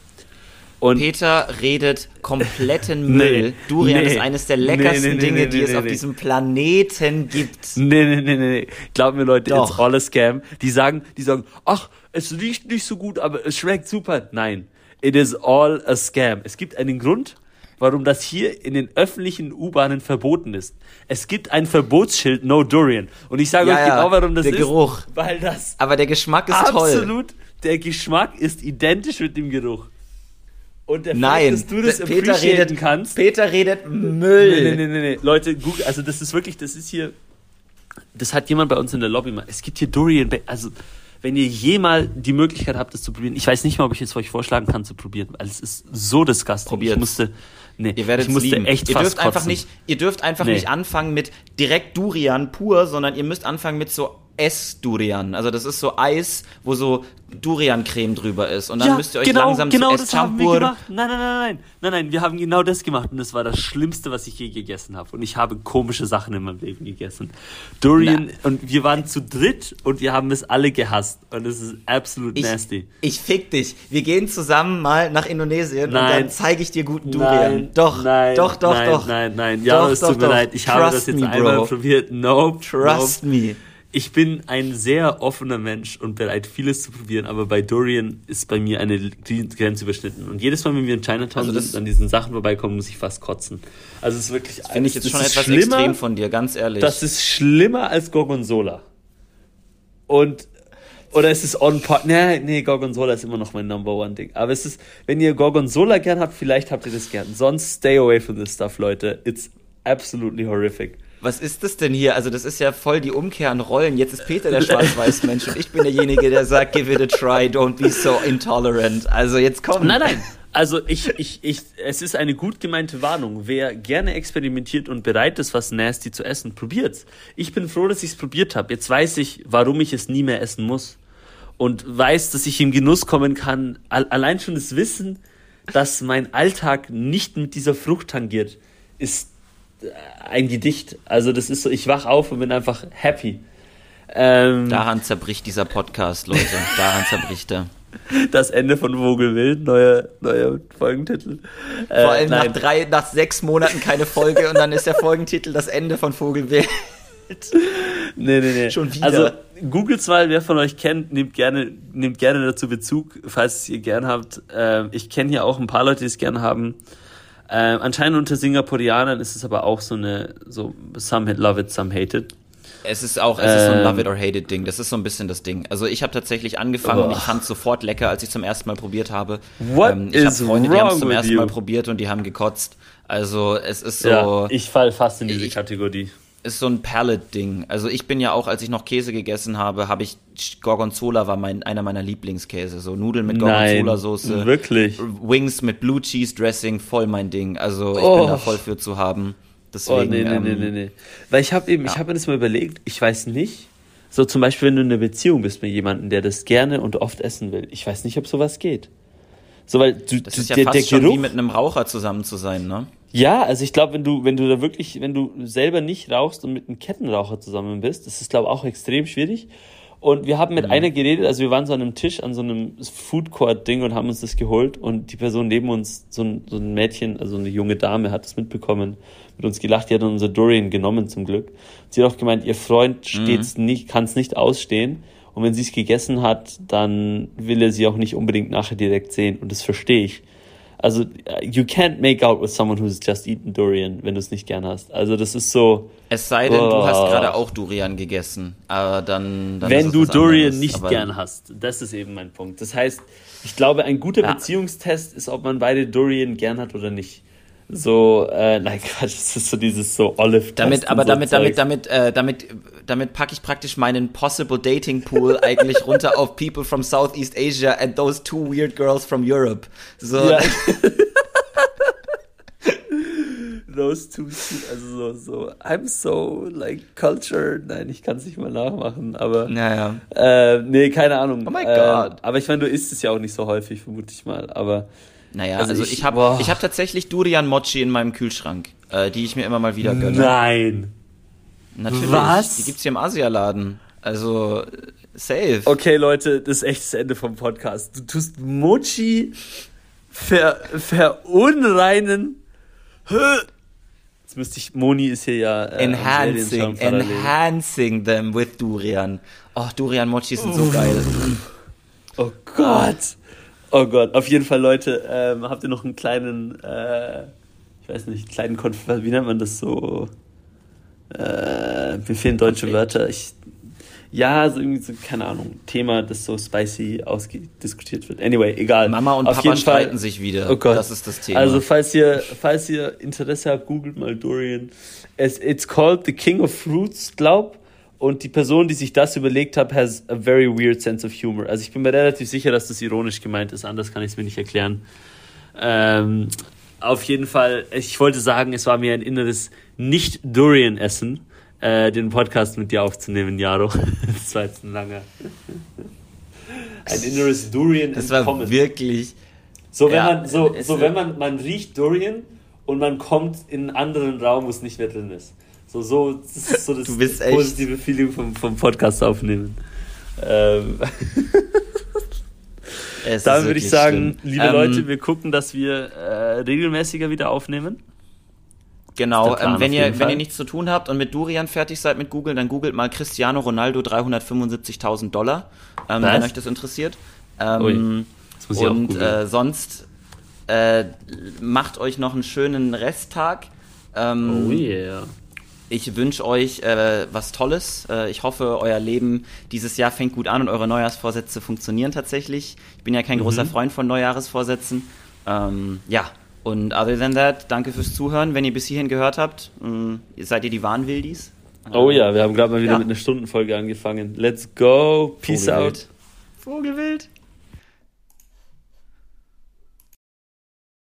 Und Peter redet kompletten Müll. Nee, Durian nee, ist eines der leckersten nee, Dinge, die es auf diesem Planeten gibt. Nee, nee, nee, nee. Glaub mir, Leute, Doch. it's all a scam. Die sagen, die sagen, ach, es riecht nicht so gut, aber es schmeckt super. Nein. It is all a scam. Es gibt einen Grund, warum das hier in den öffentlichen U-Bahnen verboten ist. Es gibt ein Verbotsschild No Durian. Und ich sage ja, euch genau, warum das der ist. Der Geruch. Weil das. Aber der Geschmack ist absolut, toll. Absolut. Der Geschmack ist identisch mit dem Geruch. Und der Nein, Fakt, dass du das Peter redet, kannst. Peter redet Müll. Nee, nee, nee, nee. Leute, Google, also das ist wirklich, das ist hier, das hat jemand bei uns in der Lobby mal. Es gibt hier Durian, also wenn ihr jemals die Möglichkeit habt, das zu probieren, ich weiß nicht mal, ob ich es euch vorschlagen kann zu probieren, weil es ist so disgusting. Probiert. Ich musste, nee, ihr werdet ich musste lieben. echt ihr fast dürft kotzen. einfach nicht, ihr dürft einfach nee. nicht anfangen mit direkt Durian pur, sondern ihr müsst anfangen mit so Ess-Durian. Also das ist so Eis, wo so Durian-Creme drüber ist. Und dann ja, müsst ihr euch genau, langsam genau zu das haben wir gemacht. Nein, nein, nein, nein. Nein, nein, wir haben genau das gemacht. Und das war das Schlimmste, was ich je gegessen habe. Und ich habe komische Sachen in meinem Leben gegessen. Durian, Na. und wir waren zu dritt und wir haben es alle gehasst. Und es ist absolut ich, nasty. Ich fick dich. Wir gehen zusammen mal nach Indonesien nein. und dann zeige ich dir guten Durian. Nein, doch, nein, doch, doch, nein, doch. Nein, nein, nein. Ja, doch, es tut mir leid. Ich Trust habe das jetzt me, einmal bro. probiert. Nope. Trust nope. me ich bin ein sehr offener Mensch und bereit, vieles zu probieren, aber bei Dorian ist bei mir eine Grenze überschnitten. Und jedes Mal, wenn wir in Chinatown also sind, an diesen Sachen vorbeikommen, muss ich fast kotzen. Also es ist wirklich. Finde ich jetzt schon etwas extrem von dir, ganz ehrlich. Das ist schlimmer als Gorgonzola. Und oder ist es on par? Nee, nee, Gorgonzola ist immer noch mein Number One Ding. Aber es ist, wenn ihr Gorgonzola gern habt, vielleicht habt ihr das gern. Sonst stay away from this stuff, Leute. It's absolutely horrific was ist das denn hier? Also das ist ja voll die Umkehr an Rollen. Jetzt ist Peter der Schwarz-Weiß-Mensch und ich bin derjenige, der sagt, give it a try, don't be so intolerant. Also jetzt komm. Nein, nein. Also ich, ich, ich, es ist eine gut gemeinte Warnung. Wer gerne experimentiert und bereit ist, was nasty zu essen, probiert's. Ich bin froh, dass ich es probiert habe. Jetzt weiß ich, warum ich es nie mehr essen muss. Und weiß, dass ich im Genuss kommen kann. Allein schon das Wissen, dass mein Alltag nicht mit dieser Frucht tangiert, ist ein Gedicht. Also das ist so, ich wach auf und bin einfach happy. Ähm, Daran zerbricht dieser Podcast, Leute. Daran zerbricht er. Das Ende von Vogelwild, neuer, neuer Folgentitel. Äh, Vor allem nein. nach drei, nach sechs Monaten keine Folge und dann ist der Folgentitel das Ende von Vogelwild. nee, nee, nee. Schon wieder. Also, googles mal, wer von euch kennt, nehmt gerne, nehmt gerne dazu Bezug, falls ihr gern habt. Äh, ich kenne hier auch ein paar Leute, die es gern haben. Äh, anscheinend unter Singapurianern ist es aber auch so eine, so, some love it, some hate it. Es ist auch, es ist so ein ähm. Love it or hate it Ding. Das ist so ein bisschen das Ding. Also ich habe tatsächlich angefangen oh. und ich fand es sofort lecker, als ich zum ersten Mal probiert habe. What ähm, ich habe Freunde, die haben es zum ersten you? Mal probiert und die haben gekotzt. Also es ist so. Ja, ich fall fast in diese ich, Kategorie ist so ein Palette-Ding. Also ich bin ja auch, als ich noch Käse gegessen habe, habe ich Gorgonzola war mein einer meiner Lieblingskäse. So Nudeln mit Gorgonzola-Soße. Wirklich. Wings mit Blue Cheese Dressing, voll mein Ding. Also ich oh. bin da voll für zu haben. Deswegen, oh, nee, nee, ähm, nee, nee, nee. Weil ich habe eben, ja. ich habe mir das mal überlegt, ich weiß nicht, so zum Beispiel, wenn du in einer Beziehung bist mit jemandem, der das gerne und oft essen will, ich weiß nicht, ob sowas geht. So, weil du, das ist ja der, fast der schon Geruch, wie mit einem Raucher zusammen zu sein, ne? Ja, also ich glaube, wenn du, wenn du da wirklich, wenn du selber nicht rauchst und mit einem Kettenraucher zusammen bist, das ist, glaube ich, auch extrem schwierig. Und wir haben mit mhm. einer geredet, also wir waren so an einem Tisch, an so einem Food Court-Ding und haben uns das geholt und die Person neben uns, so ein, so ein Mädchen, also eine junge Dame, hat das mitbekommen, mit uns gelacht, die hat unser Dorian genommen zum Glück. Sie hat auch gemeint, ihr Freund steht's mhm. nicht, kann es nicht ausstehen und wenn sie es gegessen hat, dann will er sie auch nicht unbedingt nachher direkt sehen und das verstehe ich. Also, you can't make out with someone who's just eaten Durian, wenn du es nicht gern hast. Also, das ist so. Es sei denn, oh. du hast gerade auch Durian gegessen. Aber dann. dann wenn du Durian anderes. nicht gern hast. Das ist eben mein Punkt. Das heißt, ich glaube, ein guter ja. Beziehungstest ist, ob man beide Durian gern hat oder nicht so, äh, nein, Quatsch, das ist so dieses so Olive. Damit, aber damit, so damit, damit, äh, damit, damit packe ich praktisch meinen Possible Dating Pool eigentlich runter auf People from Southeast Asia and those two weird girls from Europe. So. Ja. those two, also so, so, I'm so, like, cultured. Nein, ich kann es nicht mal nachmachen, aber. Naja. Äh, nee, keine Ahnung. Oh mein äh, Gott. Aber ich meine, du isst es ja auch nicht so häufig, vermute ich mal, aber. Naja, Also also, ich- ich, habe ich hab tatsächlich Durian Mochi in meinem Kühlschrank, äh, die ich mir immer mal wieder gönne. Nein. Natürlich. Was? Die gibt's hier im Asialaden. Also, äh, safe. Okay, Leute, das ist echt das Ende vom Podcast. Du tust Mochi ver, verunreinen. Jetzt müsste ich, Moni ist hier ja äh, Enhancing, enhancing them with Durian. Oh, Durian Mochi sind so geil. Oh Gott. Oh Gott. Auf jeden Fall, Leute, ähm, habt ihr noch einen kleinen, äh, ich weiß nicht, kleinen Konf wie nennt man das so? Äh, mir fehlen deutsche Konflikt. Wörter. Ich, ja, so irgendwie so, keine Ahnung, Thema, das so spicy ausdiskutiert wird. Anyway, egal. Mama und Auf Papa jeden Fall- streiten sich wieder. Oh Gott. Das ist das Thema. Also falls ihr, falls ihr Interesse habt, googelt mal Durian. Es, it's called the King of Fruits, glaub. Und die Person, die sich das überlegt hat, has a very weird sense of humor. Also ich bin mir relativ sicher, dass das ironisch gemeint ist. Anders kann ich es mir nicht erklären. Ähm, auf jeden Fall, ich wollte sagen, es war mir ein inneres Nicht-Durian-Essen, äh, den Podcast mit dir aufzunehmen, Jaro. Das war jetzt ein langer. Ein inneres Durian das war entkommen. wirklich. So, wenn Ja, man, so, so wenn man, man riecht Durian und man kommt in einen anderen Raum, wo es nicht mehr drin ist. So, so, das ist so das Du bist echt- positive Feeling vom, vom Podcast aufnehmen. Ähm, dann würde ich sagen, schlimm. liebe Ähm, Leute, wir gucken, dass wir äh, regelmäßiger wieder aufnehmen. Genau, Plan ähm, wenn, ihr, wenn ihr nichts zu tun habt und mit Durian fertig seid mit Google, dann googelt mal Cristiano Ronaldo 375.000 Dollar, ähm, wenn euch das interessiert. Ähm, Ui, das und äh, sonst äh, macht euch noch einen schönen Resttag. Ähm, Oh yeah. Ich wünsche euch äh, was Tolles. Äh, ich hoffe, euer Leben dieses Jahr fängt gut an und eure Neujahrsvorsätze funktionieren tatsächlich. Ich bin ja kein großer Mhm. Freund von Neujahresvorsätzen. Ähm, ja, und other than that, danke fürs Zuhören. Wenn ihr bis hierhin gehört habt, mh, seid ihr die Wahnwildis. Oh ja, wir haben gerade mal wieder Ja. mit einer Stundenfolge angefangen. Let's go. Peace out. Vogelwild. Vogelwild.